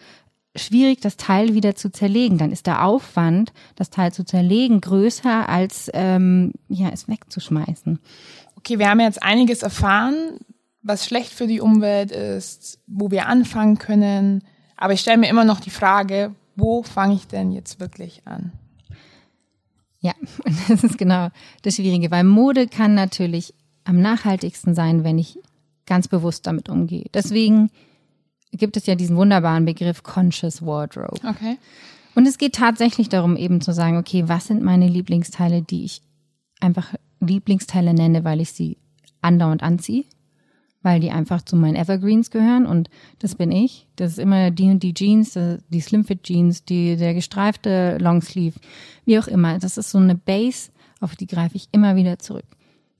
schwierig, das Teil wieder zu zerlegen. Dann ist der Aufwand, das Teil zu zerlegen, größer als ähm, ja, es wegzuschmeißen. Okay, wir haben jetzt einiges erfahren was schlecht für die Umwelt ist, wo wir anfangen können. Aber ich stelle mir immer noch die Frage, wo fange ich denn jetzt wirklich an? Ja, das ist genau das Schwierige, weil Mode kann natürlich am nachhaltigsten sein, wenn ich ganz bewusst damit umgehe. Deswegen gibt es ja diesen wunderbaren Begriff Conscious Wardrobe. Okay. Und es geht tatsächlich darum, eben zu sagen, okay, was sind meine Lieblingsteile, die ich einfach Lieblingsteile nenne, weil ich sie andauernd anziehe weil die einfach zu meinen Evergreens gehören und das bin ich. Das ist immer die und die Jeans, die Slimfit Jeans, die, der gestreifte Longsleeve, wie auch immer. Das ist so eine Base, auf die greife ich immer wieder zurück.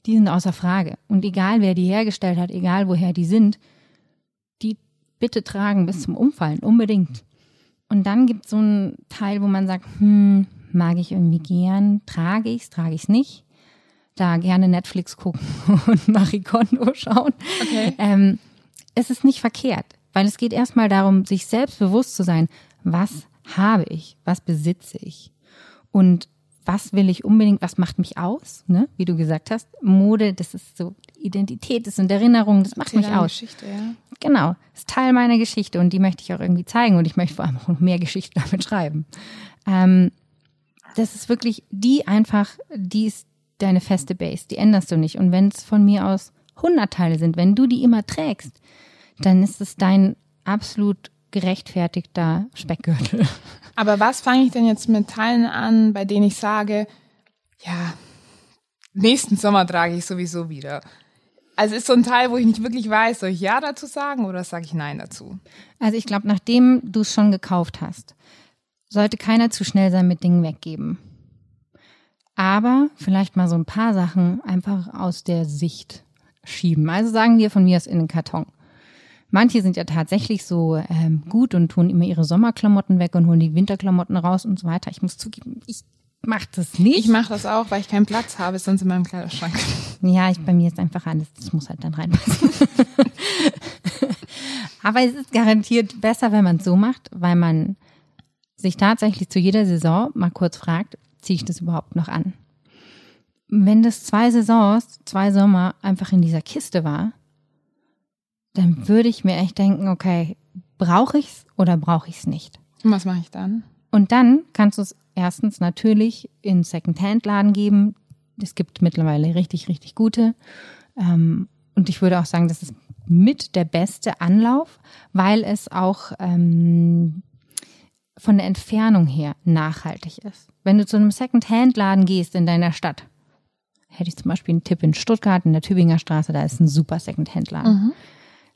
Die sind außer Frage. Und egal wer die hergestellt hat, egal woher die sind, die bitte tragen bis zum Umfallen, unbedingt. Und dann gibt es so einen Teil, wo man sagt, hm, mag ich irgendwie gern, trage ich's, trage ich's nicht. Da gerne Netflix gucken und Marie Kondo schauen. Okay. Ähm, es ist nicht verkehrt, weil es geht erstmal darum, sich selbst bewusst zu sein, was habe ich, was besitze ich und was will ich unbedingt, was macht mich aus, ne? wie du gesagt hast. Mode, das ist so Identität, das sind Erinnerungen, das macht mich aus. Geschichte, ja. Genau, das ist Teil meiner Geschichte und die möchte ich auch irgendwie zeigen und ich möchte vor allem auch noch mehr Geschichten damit schreiben. Ähm, das ist wirklich die einfach, die ist deine feste Base, die änderst du nicht. Und wenn es von mir aus 100 Teile sind, wenn du die immer trägst, dann ist es dein absolut gerechtfertigter Speckgürtel. Aber was fange ich denn jetzt mit Teilen an, bei denen ich sage, ja, nächsten Sommer trage ich sowieso wieder. Also ist so ein Teil, wo ich nicht wirklich weiß, soll ich Ja dazu sagen oder sage ich Nein dazu? Also ich glaube, nachdem du es schon gekauft hast, sollte keiner zu schnell sein mit Dingen weggeben. Aber vielleicht mal so ein paar Sachen einfach aus der Sicht schieben. Also sagen wir von mir aus in den Karton. Manche sind ja tatsächlich so ähm, gut und tun immer ihre Sommerklamotten weg und holen die Winterklamotten raus und so weiter. Ich muss zugeben, ich mache das nicht. Ich mache das auch, weil ich keinen Platz habe, sonst in meinem Kleiderschrank. Ja, ich, bei mir ist einfach alles, das muss halt dann reinpassen. Aber es ist garantiert besser, wenn man es so macht, weil man sich tatsächlich zu jeder Saison mal kurz fragt, ziehe ich das überhaupt noch an? Wenn das zwei Saisons, zwei Sommer einfach in dieser Kiste war, dann würde ich mir echt denken, okay, brauche ich's oder brauche ich's nicht? Und was mache ich dann? Und dann kannst du es erstens natürlich in Second-Hand-Laden geben. Es gibt mittlerweile richtig, richtig gute. Ähm, und ich würde auch sagen, das ist mit der beste Anlauf, weil es auch ähm, von der Entfernung her nachhaltig ist. Wenn du zu einem Second-Hand-Laden gehst in deiner Stadt, hätte ich zum Beispiel einen Tipp in Stuttgart, in der Tübinger Straße, da ist ein super Second-Hand-Laden.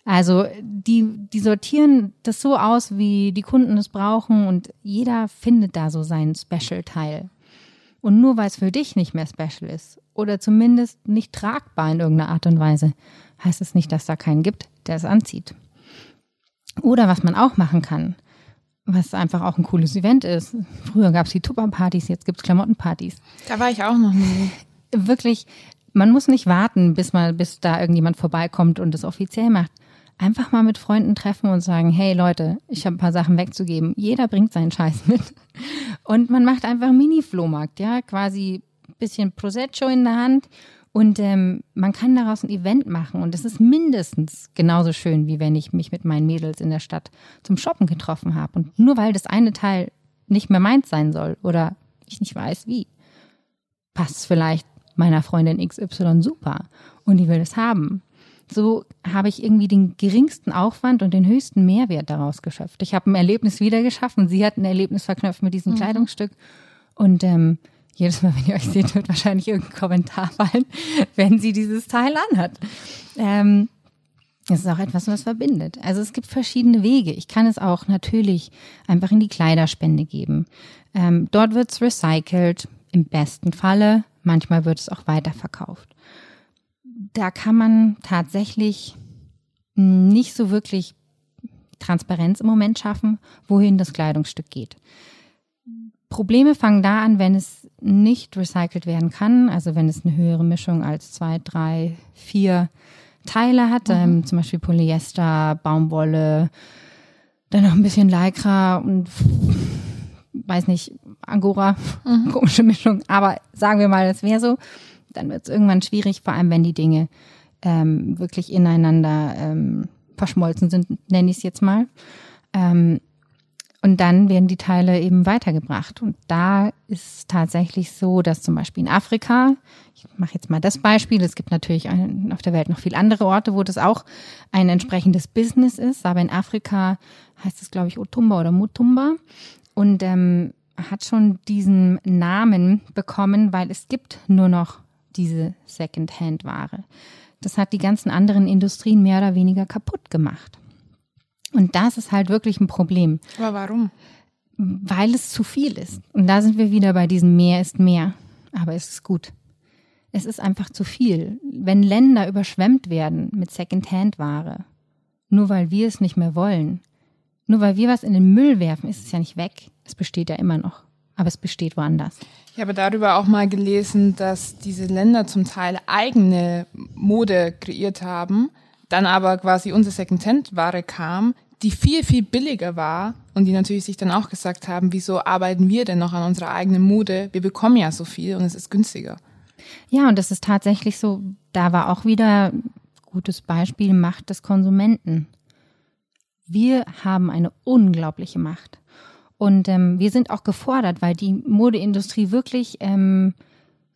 Also die, die sortieren das so aus, wie die Kunden es brauchen und jeder findet da so seinen Special-Teil. Und nur weil es für dich nicht mehr special ist oder zumindest nicht tragbar in irgendeiner Art und Weise, heißt es nicht, dass da keinen gibt, der es anzieht. Oder was man auch machen kann, was einfach auch ein cooles Event ist. Früher gab es die Tupperpartys, jetzt gibt es Klamottenpartys Da war ich auch noch nie. wirklich, man muss nicht warten, bis mal, bis da irgendjemand vorbeikommt und es offiziell macht. Einfach mal mit Freunden treffen und sagen, hey Leute, ich habe ein paar Sachen wegzugeben. Jeder bringt seinen Scheiß mit. Und man macht einfach einen Mini-Flohmarkt, ja, quasi bisschen Prosecco in der Hand. Und ähm, man kann daraus ein Event machen. Und es ist mindestens genauso schön, wie wenn ich mich mit meinen Mädels in der Stadt zum Shoppen getroffen habe. Und nur weil das eine Teil nicht mehr meins sein soll oder ich nicht weiß wie, passt vielleicht meiner Freundin XY super und die will es haben. So habe ich irgendwie den geringsten Aufwand und den höchsten Mehrwert daraus geschöpft. Ich habe ein Erlebnis wieder geschaffen. Sie hat ein Erlebnis verknüpft mit diesem Kleidungsstück. Und ähm, jedes Mal, wenn ihr euch seht, wird wahrscheinlich irgendein Kommentar fallen, wenn sie dieses Teil anhat. Ähm, es ist auch etwas, was verbindet. Also es gibt verschiedene Wege. Ich kann es auch natürlich einfach in die Kleiderspende geben. Ähm, dort wird es recycelt, im besten Falle. Manchmal wird es auch weiterverkauft. Da kann man tatsächlich nicht so wirklich Transparenz im Moment schaffen, wohin das Kleidungsstück geht. Probleme fangen da an, wenn es nicht recycelt werden kann, also wenn es eine höhere Mischung als zwei, drei, vier Teile hat, ähm, zum Beispiel Polyester, Baumwolle, dann noch ein bisschen Lycra und weiß nicht, Angora, komische Mischung, aber sagen wir mal, das wäre so, dann wird es irgendwann schwierig, vor allem wenn die Dinge ähm, wirklich ineinander ähm, verschmolzen sind, nenne ich es jetzt mal. Ähm, und dann werden die Teile eben weitergebracht. Und da ist es tatsächlich so, dass zum Beispiel in Afrika, ich mache jetzt mal das Beispiel, es gibt natürlich auf der Welt noch viele andere Orte, wo das auch ein entsprechendes Business ist, aber in Afrika heißt es, glaube ich, Otumba oder Mutumba und ähm, hat schon diesen Namen bekommen, weil es gibt nur noch diese Second-Hand-Ware. Das hat die ganzen anderen Industrien mehr oder weniger kaputt gemacht. Und das ist halt wirklich ein Problem, Aber warum? weil es zu viel ist. Und da sind wir wieder bei diesem mehr ist mehr. Aber es ist gut. Es ist einfach zu viel. Wenn Länder überschwemmt werden mit Secondhand-Ware, nur weil wir es nicht mehr wollen, nur weil wir was in den Müll werfen, ist es ja nicht weg. Es besteht ja immer noch, aber es besteht woanders. Ich habe darüber auch mal gelesen, dass diese Länder zum Teil eigene Mode kreiert haben, dann aber quasi unsere Secondhand-Ware kam, die viel, viel billiger war und die natürlich sich dann auch gesagt haben, wieso arbeiten wir denn noch an unserer eigenen Mode? Wir bekommen ja so viel und es ist günstiger. Ja, und das ist tatsächlich so, da war auch wieder gutes Beispiel Macht des Konsumenten. Wir haben eine unglaubliche Macht. Und ähm, wir sind auch gefordert, weil die Modeindustrie wirklich ähm,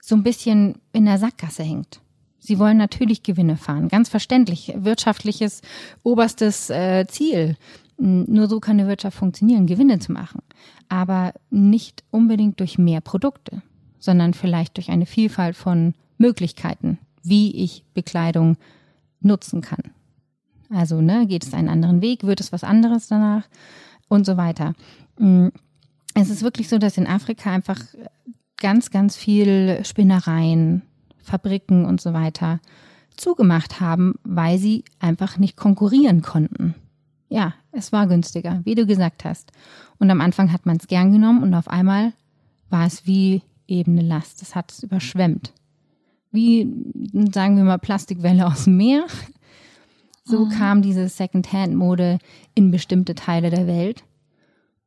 so ein bisschen in der Sackgasse hängt. Sie wollen natürlich Gewinne fahren, ganz verständlich. Wirtschaftliches oberstes äh, Ziel. Nur so kann eine Wirtschaft funktionieren, Gewinne zu machen. Aber nicht unbedingt durch mehr Produkte, sondern vielleicht durch eine Vielfalt von Möglichkeiten, wie ich Bekleidung nutzen kann. Also, ne, geht es einen anderen Weg, wird es was anderes danach und so weiter. Mm, es ist wirklich so, dass in Afrika einfach ganz, ganz viel Spinnereien, Fabriken und so weiter zugemacht haben, weil sie einfach nicht konkurrieren konnten. Ja, es war günstiger, wie du gesagt hast. Und am Anfang hat man es gern genommen und auf einmal war es wie eben eine Last. Es hat es überschwemmt. Wie, sagen wir mal, Plastikwelle aus dem Meer. So mhm. kam diese Second-Hand-Mode in bestimmte Teile der Welt.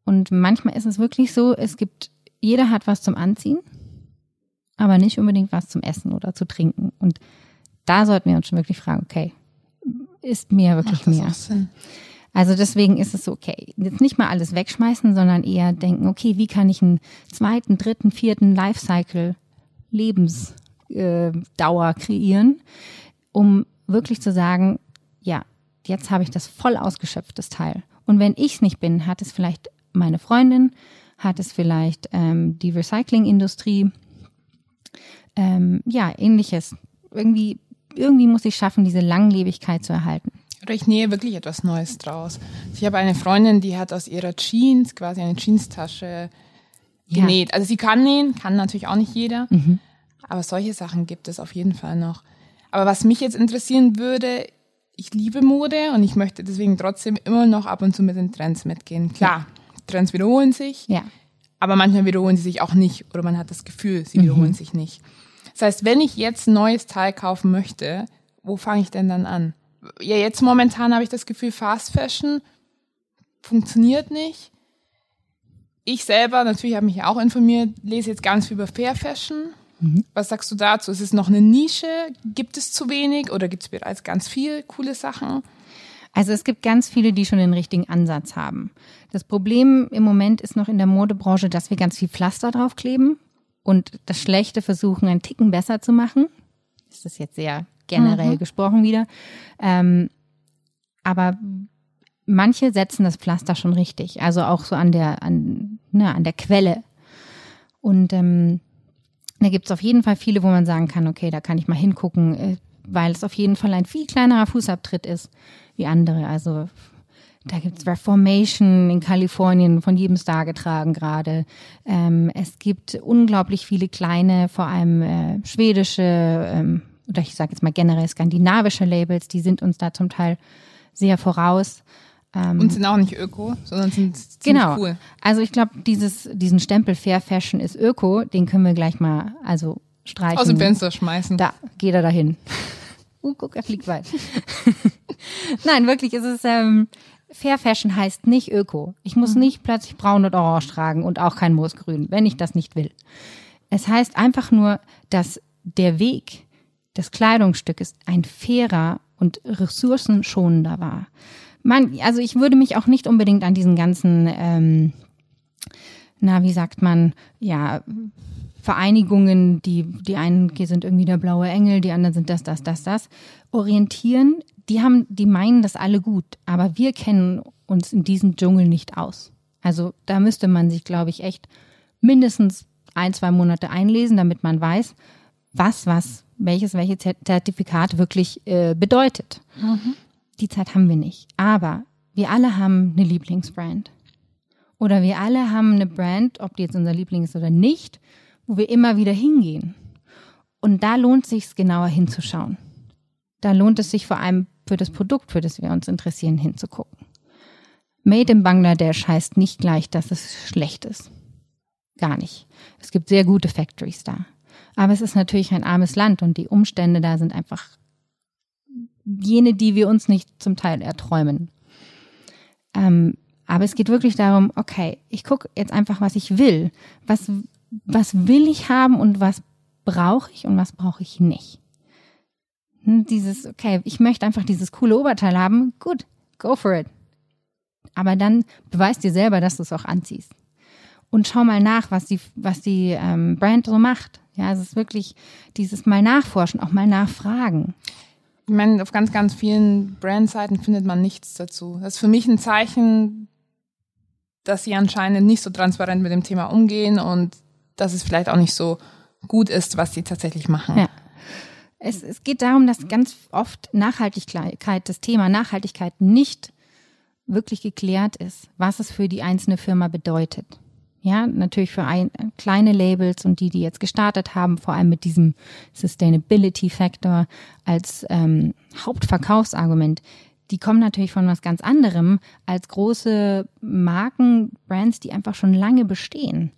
Und manchmal ist es wirklich so, es gibt, jeder hat was zum Anziehen aber nicht unbedingt was zum Essen oder zu trinken. Und da sollten wir uns schon wirklich fragen, okay, ist mehr wirklich mehr? Also deswegen ist es okay. Jetzt nicht mal alles wegschmeißen, sondern eher denken, okay, wie kann ich einen zweiten, dritten, vierten Lifecycle Lebensdauer kreieren, um wirklich zu sagen, ja, jetzt habe ich das voll ausgeschöpft, das Teil. Und wenn ich es nicht bin, hat es vielleicht meine Freundin, hat es vielleicht ähm, die Recyclingindustrie, ähm, ja, ähnliches. Irgendwie, irgendwie muss ich schaffen, diese Langlebigkeit zu erhalten. Oder ich nähe wirklich etwas Neues draus. Ich habe eine Freundin, die hat aus ihrer Jeans quasi eine Jeanstasche genäht. Ja. Also sie kann nähen, kann natürlich auch nicht jeder. Mhm. Aber solche Sachen gibt es auf jeden Fall noch. Aber was mich jetzt interessieren würde, ich liebe Mode und ich möchte deswegen trotzdem immer noch ab und zu mit den Trends mitgehen. Klar, ja. Trends wiederholen sich. Ja. Aber manchmal wiederholen sie sich auch nicht oder man hat das Gefühl, sie wiederholen mhm. sich nicht. Das heißt, wenn ich jetzt ein neues Teil kaufen möchte, wo fange ich denn dann an? Ja, jetzt momentan habe ich das Gefühl, Fast Fashion funktioniert nicht. Ich selber, natürlich habe mich auch informiert, lese jetzt ganz viel über Fair Fashion. Mhm. Was sagst du dazu? Ist es noch eine Nische? Gibt es zu wenig oder gibt es bereits ganz viel coole Sachen? Also es gibt ganz viele, die schon den richtigen Ansatz haben. Das Problem im Moment ist noch in der Modebranche, dass wir ganz viel Pflaster draufkleben und das Schlechte versuchen, einen Ticken besser zu machen. Das ist jetzt sehr generell mhm. gesprochen wieder. Ähm, aber manche setzen das Pflaster schon richtig, also auch so an der, an, ne, an der Quelle. Und ähm, da gibt's auf jeden Fall viele, wo man sagen kann, okay, da kann ich mal hingucken, äh, weil es auf jeden Fall ein viel kleinerer Fußabtritt ist wie andere. Also da gibt's Reformation in Kalifornien von jedem Star getragen gerade. Ähm, es gibt unglaublich viele kleine, vor allem äh, schwedische ähm, oder ich sage jetzt mal generell skandinavische Labels, die sind uns da zum Teil sehr voraus. Ähm, und sind auch nicht öko, sondern sind genau. cool. Also ich glaube, dieses diesen Stempel Fair Fashion ist öko, den können wir gleich mal also streichen. Aus dem Fenster schmeißen. Da geht er dahin. Uh, guck, er fliegt weit. Nein, wirklich, es ist ähm, Fair Fashion heißt nicht Öko. Ich muss mhm. nicht plötzlich braun und orange tragen und auch kein Moosgrün, wenn ich das nicht will. Es heißt einfach nur, dass der Weg des Kleidungsstückes ein fairer und ressourcenschonender war. Man, also ich würde mich auch nicht unbedingt an diesen ganzen, ähm, na, wie sagt man, ja, Vereinigungen, die, die einen sind irgendwie der blaue Engel, die anderen sind das, das, das, das, orientieren. Die haben, die meinen das alle gut, aber wir kennen uns in diesem Dschungel nicht aus. Also da müsste man sich, glaube ich, echt mindestens ein, zwei Monate einlesen, damit man weiß, was, was, welches, welches Zertifikat wirklich äh, bedeutet. Mhm. Die Zeit haben wir nicht. Aber wir alle haben eine Lieblingsbrand. Oder wir alle haben eine Brand, ob die jetzt unser Liebling ist oder nicht, wo wir immer wieder hingehen. Und da lohnt sich genauer hinzuschauen. Da lohnt es sich vor allem für das Produkt, für das wir uns interessieren, hinzugucken. Made in Bangladesch heißt nicht gleich, dass es schlecht ist. Gar nicht. Es gibt sehr gute Factories da. Aber es ist natürlich ein armes Land und die Umstände da sind einfach jene, die wir uns nicht zum Teil erträumen. Ähm, aber es geht wirklich darum, okay, ich gucke jetzt einfach, was ich will. Was, was will ich haben und was brauche ich und was brauche ich nicht. Hm, dieses, okay, ich möchte einfach dieses coole Oberteil haben. Gut, go for it. Aber dann beweis dir selber, dass du es auch anziehst. Und schau mal nach, was die, was die ähm, Brand so macht. Ja, es ist wirklich dieses mal nachforschen, auch mal nachfragen. Ich meine, auf ganz, ganz vielen Brandseiten findet man nichts dazu. Das ist für mich ein Zeichen, dass sie anscheinend nicht so transparent mit dem Thema umgehen und dass es vielleicht auch nicht so gut ist, was sie tatsächlich machen. Ja. Es, es geht darum, dass ganz oft Nachhaltigkeit, das Thema Nachhaltigkeit nicht wirklich geklärt ist, was es für die einzelne Firma bedeutet. Ja, natürlich für ein, kleine Labels und die, die jetzt gestartet haben, vor allem mit diesem Sustainability Factor als ähm, Hauptverkaufsargument, die kommen natürlich von was ganz anderem als große Marken, Brands, die einfach schon lange bestehen.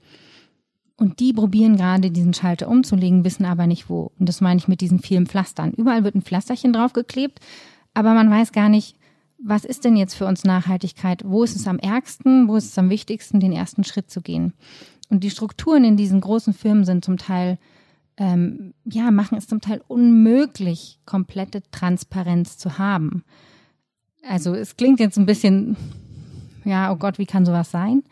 Und die probieren gerade diesen Schalter umzulegen, wissen aber nicht wo. Und das meine ich mit diesen vielen Pflastern. Überall wird ein Pflasterchen draufgeklebt, aber man weiß gar nicht, was ist denn jetzt für uns Nachhaltigkeit? Wo ist es am ärgsten? Wo ist es am wichtigsten, den ersten Schritt zu gehen? Und die Strukturen in diesen großen Firmen sind zum Teil, ähm, ja, machen es zum Teil unmöglich, komplette Transparenz zu haben. Also es klingt jetzt ein bisschen, ja, oh Gott, wie kann sowas sein?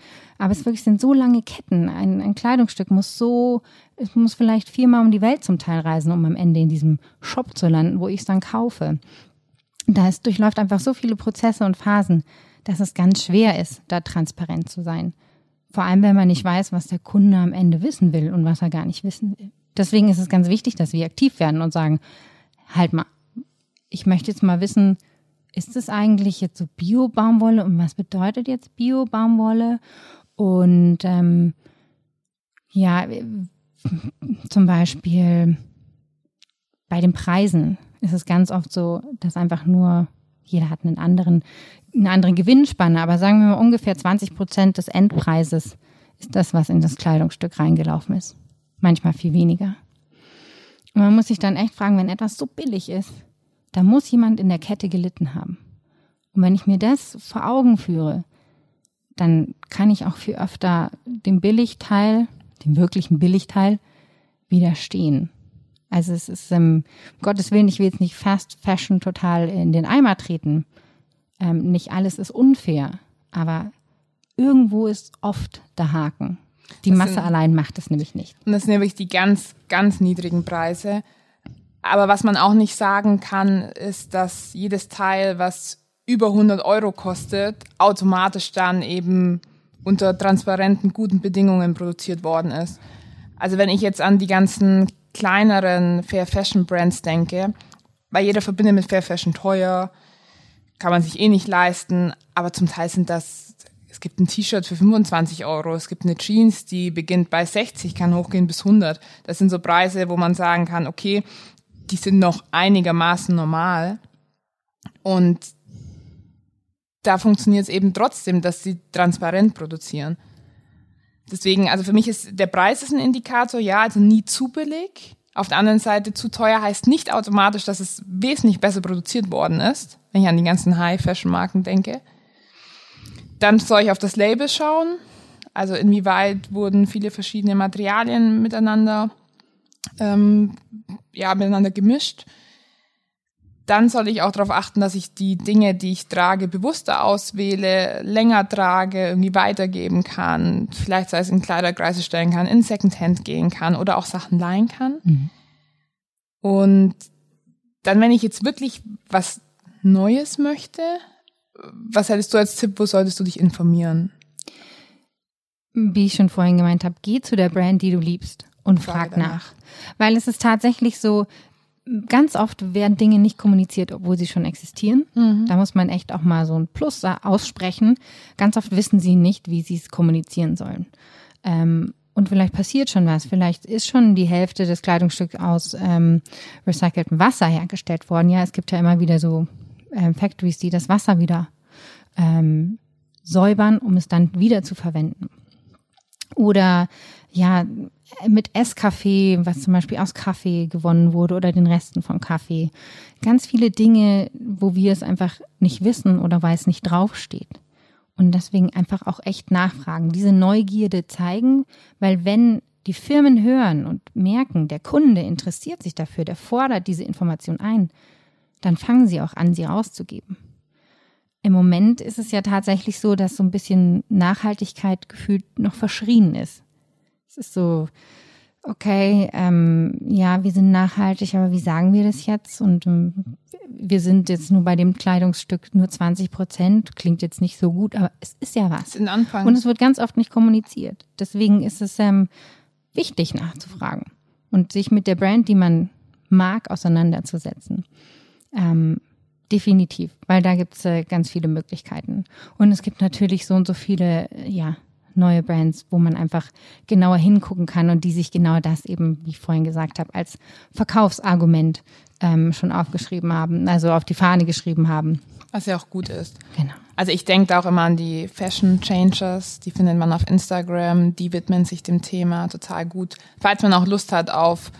Aber es wirklich sind so lange Ketten. Ein, ein Kleidungsstück muss so, es muss vielleicht viermal um die Welt zum Teil reisen, um am Ende in diesem Shop zu landen, wo ich es dann kaufe. Da es durchläuft einfach so viele Prozesse und Phasen, dass es ganz schwer ist, da transparent zu sein. Vor allem, wenn man nicht weiß, was der Kunde am Ende wissen will und was er gar nicht wissen will. Deswegen ist es ganz wichtig, dass wir aktiv werden und sagen, halt mal, ich möchte jetzt mal wissen, ist es eigentlich jetzt so Bio-Baumwolle und was bedeutet jetzt Bio-Baumwolle? Und ähm, ja, zum Beispiel bei den Preisen ist es ganz oft so, dass einfach nur jeder hat einen anderen, eine andere Gewinnspanne, aber sagen wir mal ungefähr 20 Prozent des Endpreises ist das, was in das Kleidungsstück reingelaufen ist. Manchmal viel weniger. Und man muss sich dann echt fragen, wenn etwas so billig ist, da muss jemand in der Kette gelitten haben. Und wenn ich mir das vor Augen führe, dann kann ich auch viel öfter dem Billigteil, dem wirklichen Billigteil, widerstehen. Also es ist, ähm, um Gottes Willen, ich will jetzt nicht Fast Fashion total in den Eimer treten. Ähm, nicht alles ist unfair, aber irgendwo ist oft der Haken. Die das Masse sind, allein macht es nämlich nicht. Und das sind nämlich die ganz, ganz niedrigen Preise. Aber was man auch nicht sagen kann, ist, dass jedes Teil, was über 100 Euro kostet, automatisch dann eben unter transparenten, guten Bedingungen produziert worden ist. Also wenn ich jetzt an die ganzen kleineren Fair Fashion Brands denke, weil jeder verbindet mit Fair Fashion teuer, kann man sich eh nicht leisten, aber zum Teil sind das, es gibt ein T-Shirt für 25 Euro, es gibt eine Jeans, die beginnt bei 60, kann hochgehen bis 100. Das sind so Preise, wo man sagen kann, okay, die sind noch einigermaßen normal. Und da funktioniert es eben trotzdem, dass sie transparent produzieren. Deswegen, also für mich ist der Preis ist ein Indikator, ja, also nie zu billig. Auf der anderen Seite, zu teuer heißt nicht automatisch, dass es wesentlich besser produziert worden ist, wenn ich an die ganzen High-Fashion-Marken denke. Dann soll ich auf das Label schauen. Also inwieweit wurden viele verschiedene Materialien miteinander ähm, ja, miteinander gemischt. Dann soll ich auch darauf achten, dass ich die Dinge, die ich trage, bewusster auswähle, länger trage, irgendwie weitergeben kann, vielleicht sei es in Kleiderkreise stellen kann, in Secondhand gehen kann oder auch Sachen leihen kann. Mhm. Und dann, wenn ich jetzt wirklich was Neues möchte, was hättest du als Tipp, wo solltest du dich informieren? Wie ich schon vorhin gemeint habe, geh zu der Brand, die du liebst und frag nach. Weil es ist tatsächlich so, ganz oft werden Dinge nicht kommuniziert, obwohl sie schon existieren. Mhm. Da muss man echt auch mal so ein Plus aussprechen. Ganz oft wissen sie nicht, wie sie es kommunizieren sollen. Ähm, und vielleicht passiert schon was. Vielleicht ist schon die Hälfte des Kleidungsstücks aus ähm, recyceltem Wasser hergestellt worden. Ja, es gibt ja immer wieder so ähm, Factories, die das Wasser wieder ähm, säubern, um es dann wieder zu verwenden. Oder ja, mit Esskaffee, was zum Beispiel aus Kaffee gewonnen wurde oder den Resten von Kaffee. Ganz viele Dinge, wo wir es einfach nicht wissen oder weil es nicht draufsteht. Und deswegen einfach auch echt nachfragen, diese Neugierde zeigen, weil wenn die Firmen hören und merken, der Kunde interessiert sich dafür, der fordert diese Information ein, dann fangen sie auch an, sie rauszugeben. Im Moment ist es ja tatsächlich so, dass so ein bisschen Nachhaltigkeit gefühlt noch verschrien ist. Es ist so, okay, ähm, ja, wir sind nachhaltig, aber wie sagen wir das jetzt? Und ähm, wir sind jetzt nur bei dem Kleidungsstück nur 20 Prozent. Klingt jetzt nicht so gut, aber es ist ja was. Ein Anfang. Und es wird ganz oft nicht kommuniziert. Deswegen ist es ähm, wichtig nachzufragen und sich mit der Brand, die man mag, auseinanderzusetzen. Ähm, definitiv, weil da gibt's äh, ganz viele Möglichkeiten. Und es gibt natürlich so und so viele, äh, ja, neue Brands, wo man einfach genauer hingucken kann und die sich genau das eben, wie ich vorhin gesagt habe, als Verkaufsargument ähm, schon aufgeschrieben haben, also auf die Fahne geschrieben haben. Was ja auch gut ist. Genau. Also ich denke da auch immer an die Fashion Changers, die findet man auf Instagram, die widmen sich dem Thema total gut. Falls man auch Lust hat auf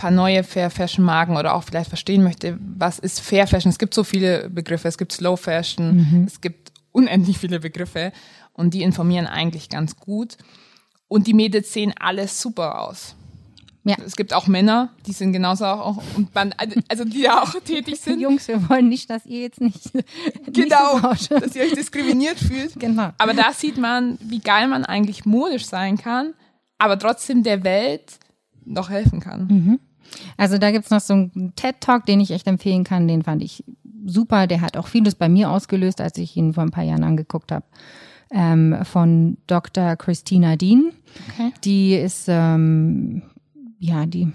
paar neue Fair Fashion Marken oder auch vielleicht verstehen möchte, was ist Fair Fashion? Es gibt so viele Begriffe, es gibt Slow Fashion, mhm. es gibt unendlich viele Begriffe und die informieren eigentlich ganz gut. Und die Mädels sehen alles super aus. Ja. Es gibt auch Männer, die sind genauso auch, und man, also die da auch tätig sind. Jungs, wir wollen nicht, dass ihr jetzt nicht. Genau, nicht so dass ihr euch diskriminiert fühlt. Genau. Aber da sieht man, wie geil man eigentlich modisch sein kann, aber trotzdem der Welt noch helfen kann. Mhm. Also da gibt's noch so einen TED-Talk, den ich echt empfehlen kann. Den fand ich super. Der hat auch vieles bei mir ausgelöst, als ich ihn vor ein paar Jahren angeguckt habe ähm, von Dr. Christina Dean. Okay. Die ist ähm, ja die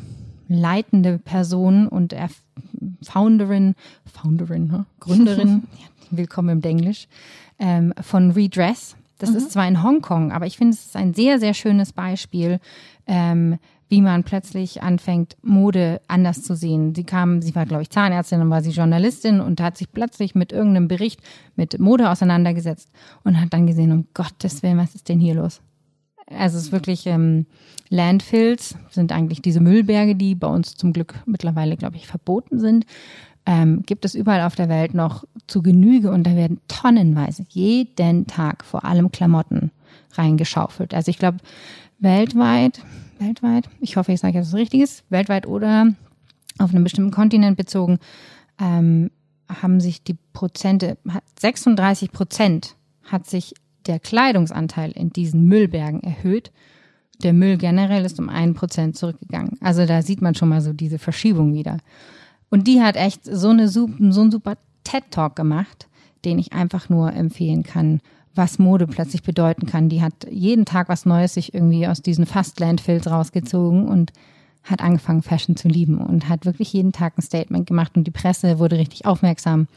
leitende Person und er Founderin, Founderin, ne? Gründerin, willkommen im Denglisch, ähm, von Redress. Das mhm. ist zwar in Hongkong, aber ich finde, es ist ein sehr, sehr schönes Beispiel, ähm, wie man plötzlich anfängt, Mode anders zu sehen. Sie kam, sie war, glaube ich, Zahnärztin, dann war sie Journalistin und hat sich plötzlich mit irgendeinem Bericht mit Mode auseinandergesetzt und hat dann gesehen, um Gottes Willen, was ist denn hier los? Also es ist wirklich ähm, Landfills, sind eigentlich diese Müllberge, die bei uns zum Glück mittlerweile, glaube ich, verboten sind. Ähm, gibt es überall auf der Welt noch zu Genüge und da werden tonnenweise jeden Tag vor allem Klamotten reingeschaufelt. Also ich glaube, weltweit weltweit, ich hoffe, ich sage jetzt was Richtiges, weltweit oder auf einem bestimmten Kontinent bezogen, ähm, haben sich die Prozente, 36 Prozent hat sich der Kleidungsanteil in diesen Müllbergen erhöht. Der Müll generell ist um ein Prozent zurückgegangen. Also da sieht man schon mal so diese Verschiebung wieder. Und die hat echt so, eine, so einen super TED-Talk gemacht, den ich einfach nur empfehlen kann, was Mode plötzlich bedeuten kann. Die hat jeden Tag was Neues sich irgendwie aus diesen Fast-Landfills rausgezogen und hat angefangen, Fashion zu lieben und hat wirklich jeden Tag ein Statement gemacht und die Presse wurde richtig aufmerksam.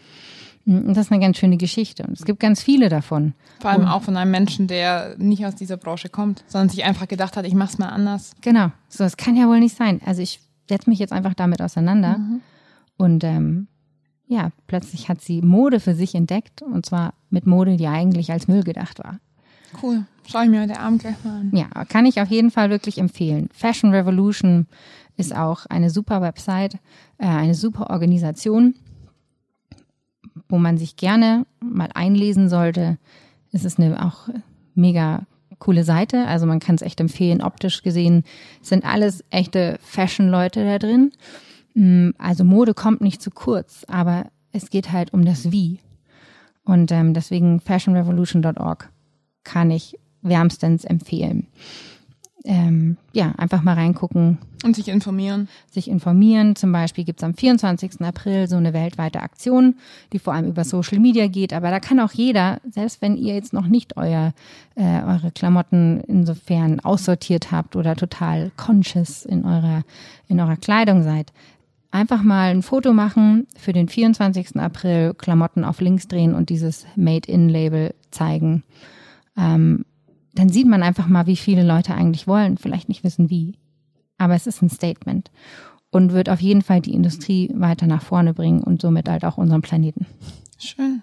Und das ist eine ganz schöne Geschichte. Und es gibt ganz viele davon. Vor allem und auch von einem Menschen, der nicht aus dieser Branche kommt, sondern sich einfach gedacht hat, ich mach's mal anders. Genau. So, das kann ja wohl nicht sein. Also ich setze mich jetzt einfach damit auseinander. Mhm. Und ähm, ja, plötzlich hat sie Mode für sich entdeckt und zwar mit Mode, die eigentlich als Müll gedacht war. Cool. Schau ich mir heute Abend gleich mal an. Ja, kann ich auf jeden Fall wirklich empfehlen. Fashion Revolution ist auch eine super Website, äh, eine super Organisation, wo man sich gerne mal einlesen sollte. Es ist eine auch mega coole Seite. Also man kann es echt empfehlen. Optisch gesehen sind alles echte Fashion-Leute da drin. Mm, also Mode kommt nicht zu kurz, aber es geht halt um das Wie. Und ähm, deswegen fashionrevolution.org kann ich wärmstens empfehlen. Ähm, ja, einfach mal reingucken. Und sich informieren. Sich informieren. Zum Beispiel gibt es am 24. April so eine weltweite Aktion, die vor allem über Social Media geht. Aber da kann auch jeder, selbst wenn ihr jetzt noch nicht euer, äh, eure Klamotten insofern aussortiert habt oder total conscious in eurer, in eurer Kleidung seid, einfach mal ein Foto machen für den 24. April, Klamotten auf links drehen und dieses Made-in-Label zeigen. Ähm, dann sieht man einfach mal, wie viele Leute eigentlich wollen, vielleicht nicht wissen wie. Aber es ist ein Statement und wird auf jeden Fall die Industrie weiter nach vorne bringen und somit halt auch unseren Planeten. Schön.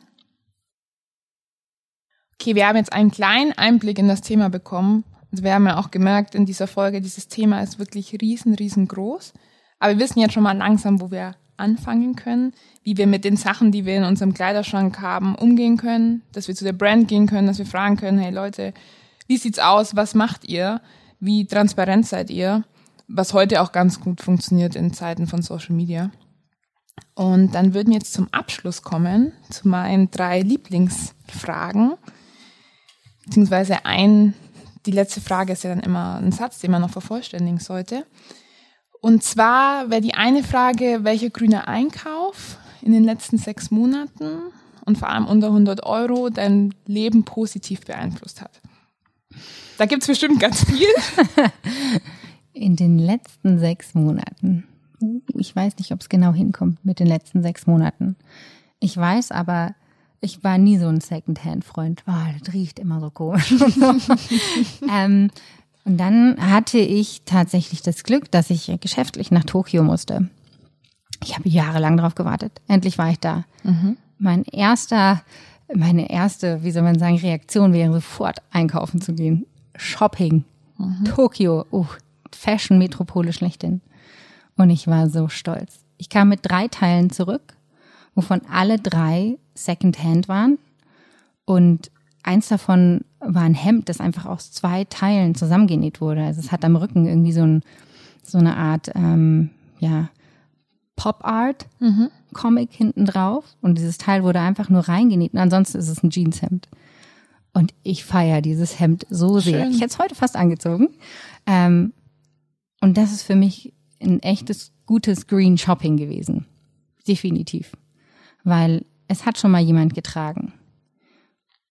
Okay, wir haben jetzt einen kleinen Einblick in das Thema bekommen. Also wir haben ja auch gemerkt in dieser Folge, dieses Thema ist wirklich riesen, riesengroß. Aber wir wissen jetzt schon mal langsam, wo wir anfangen können, wie wir mit den Sachen, die wir in unserem Kleiderschrank haben, umgehen können, dass wir zu der Brand gehen können, dass wir fragen können, hey Leute, wie sieht's aus? Was macht ihr? Wie transparent seid ihr? Was heute auch ganz gut funktioniert in Zeiten von Social Media. Und dann würden wir jetzt zum Abschluss kommen, zu meinen drei Lieblingsfragen. Beziehungsweise ein, die letzte Frage ist ja dann immer ein Satz, den man noch vervollständigen sollte. Und zwar wäre die eine Frage, welcher grüne Einkauf in den letzten sechs Monaten und vor allem unter 100 Euro dein Leben positiv beeinflusst hat. Da gibt's bestimmt ganz viel. In den letzten sechs Monaten. Ich weiß nicht, ob es genau hinkommt mit den letzten sechs Monaten. Ich weiß aber, ich war nie so ein Secondhand-Freund. Oh, das riecht immer so komisch. ähm, und dann hatte ich tatsächlich das Glück, dass ich geschäftlich nach Tokio musste. Ich habe jahrelang darauf gewartet. Endlich war ich da. Mhm. Mein erster, meine erste, wie soll man sagen, Reaktion wäre sofort einkaufen zu gehen. Shopping. Mhm. Tokio. Uh, Fashion-Metropole schlechthin. Und ich war so stolz. Ich kam mit drei Teilen zurück, wovon alle drei Secondhand waren. Und eins davon war ein Hemd, das einfach aus zwei Teilen zusammengenäht wurde. Also es hat am Rücken irgendwie so, ein, so eine Art, ähm, ja, Pop-Art, mhm. Comic hinten drauf. Und dieses Teil wurde einfach nur reingenäht. Und ansonsten ist es ein Jeanshemd. Und ich feiere dieses Hemd so sehr. Schön. Ich hätte es heute fast angezogen. Ähm, und das ist für mich ein echtes, gutes Green Shopping gewesen. Definitiv. Weil es hat schon mal jemand getragen.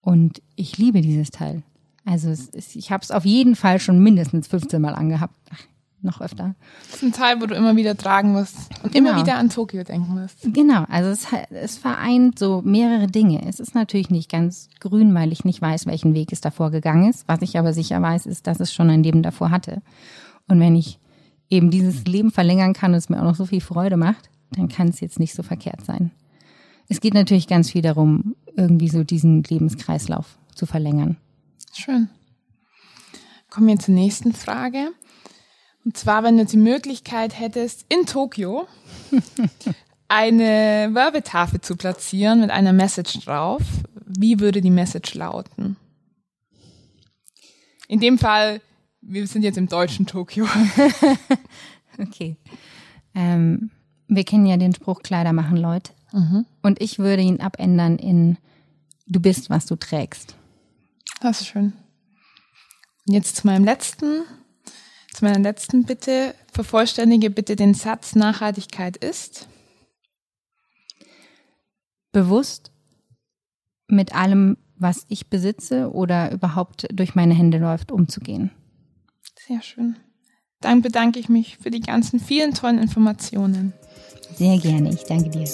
Und ich liebe dieses Teil. Also ist, ich habe es auf jeden Fall schon mindestens 15 Mal angehabt. Ach, noch öfter. Das ist ein Teil, wo du immer wieder tragen musst und genau. immer wieder an Tokio denken musst. Genau, also es, es vereint so mehrere Dinge. Es ist natürlich nicht ganz grün, weil ich nicht weiß, welchen Weg es davor gegangen ist. Was ich aber sicher weiß, ist, dass es schon ein Leben davor hatte. Und wenn ich eben dieses Leben verlängern kann und es mir auch noch so viel Freude macht, dann kann es jetzt nicht so verkehrt sein. Es geht natürlich ganz viel darum, irgendwie so diesen Lebenskreislauf zu verlängern. Schön. Kommen wir zur nächsten Frage. Und zwar, wenn du die Möglichkeit hättest, in Tokio eine Werbetafel zu platzieren mit einer Message drauf, wie würde die Message lauten? In dem Fall, wir sind jetzt im deutschen Tokio. okay. Ähm, wir kennen ja den Spruch, Kleider machen Leute. Mhm. Und ich würde ihn abändern in Du bist, was du trägst. Das ist schön. Und jetzt zu meinem letzten, zu meiner letzten Bitte. Vervollständige bitte den Satz Nachhaltigkeit ist. Bewusst mit allem, was ich besitze oder überhaupt durch meine Hände läuft, umzugehen. Sehr schön. Dann bedanke ich mich für die ganzen vielen tollen Informationen. Sehr gerne, ich danke dir.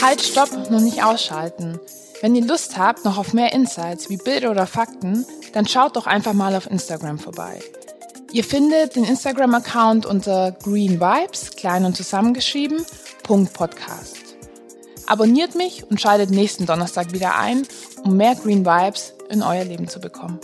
Halt, stopp, noch nicht ausschalten. Wenn ihr Lust habt noch auf mehr Insights wie Bilder oder Fakten, dann schaut doch einfach mal auf Instagram vorbei. Ihr findet den Instagram-Account unter Green Vibes, klein und zusammengeschrieben, Podcast. Abonniert mich und schaltet nächsten Donnerstag wieder ein, um mehr Green Vibes in euer Leben zu bekommen.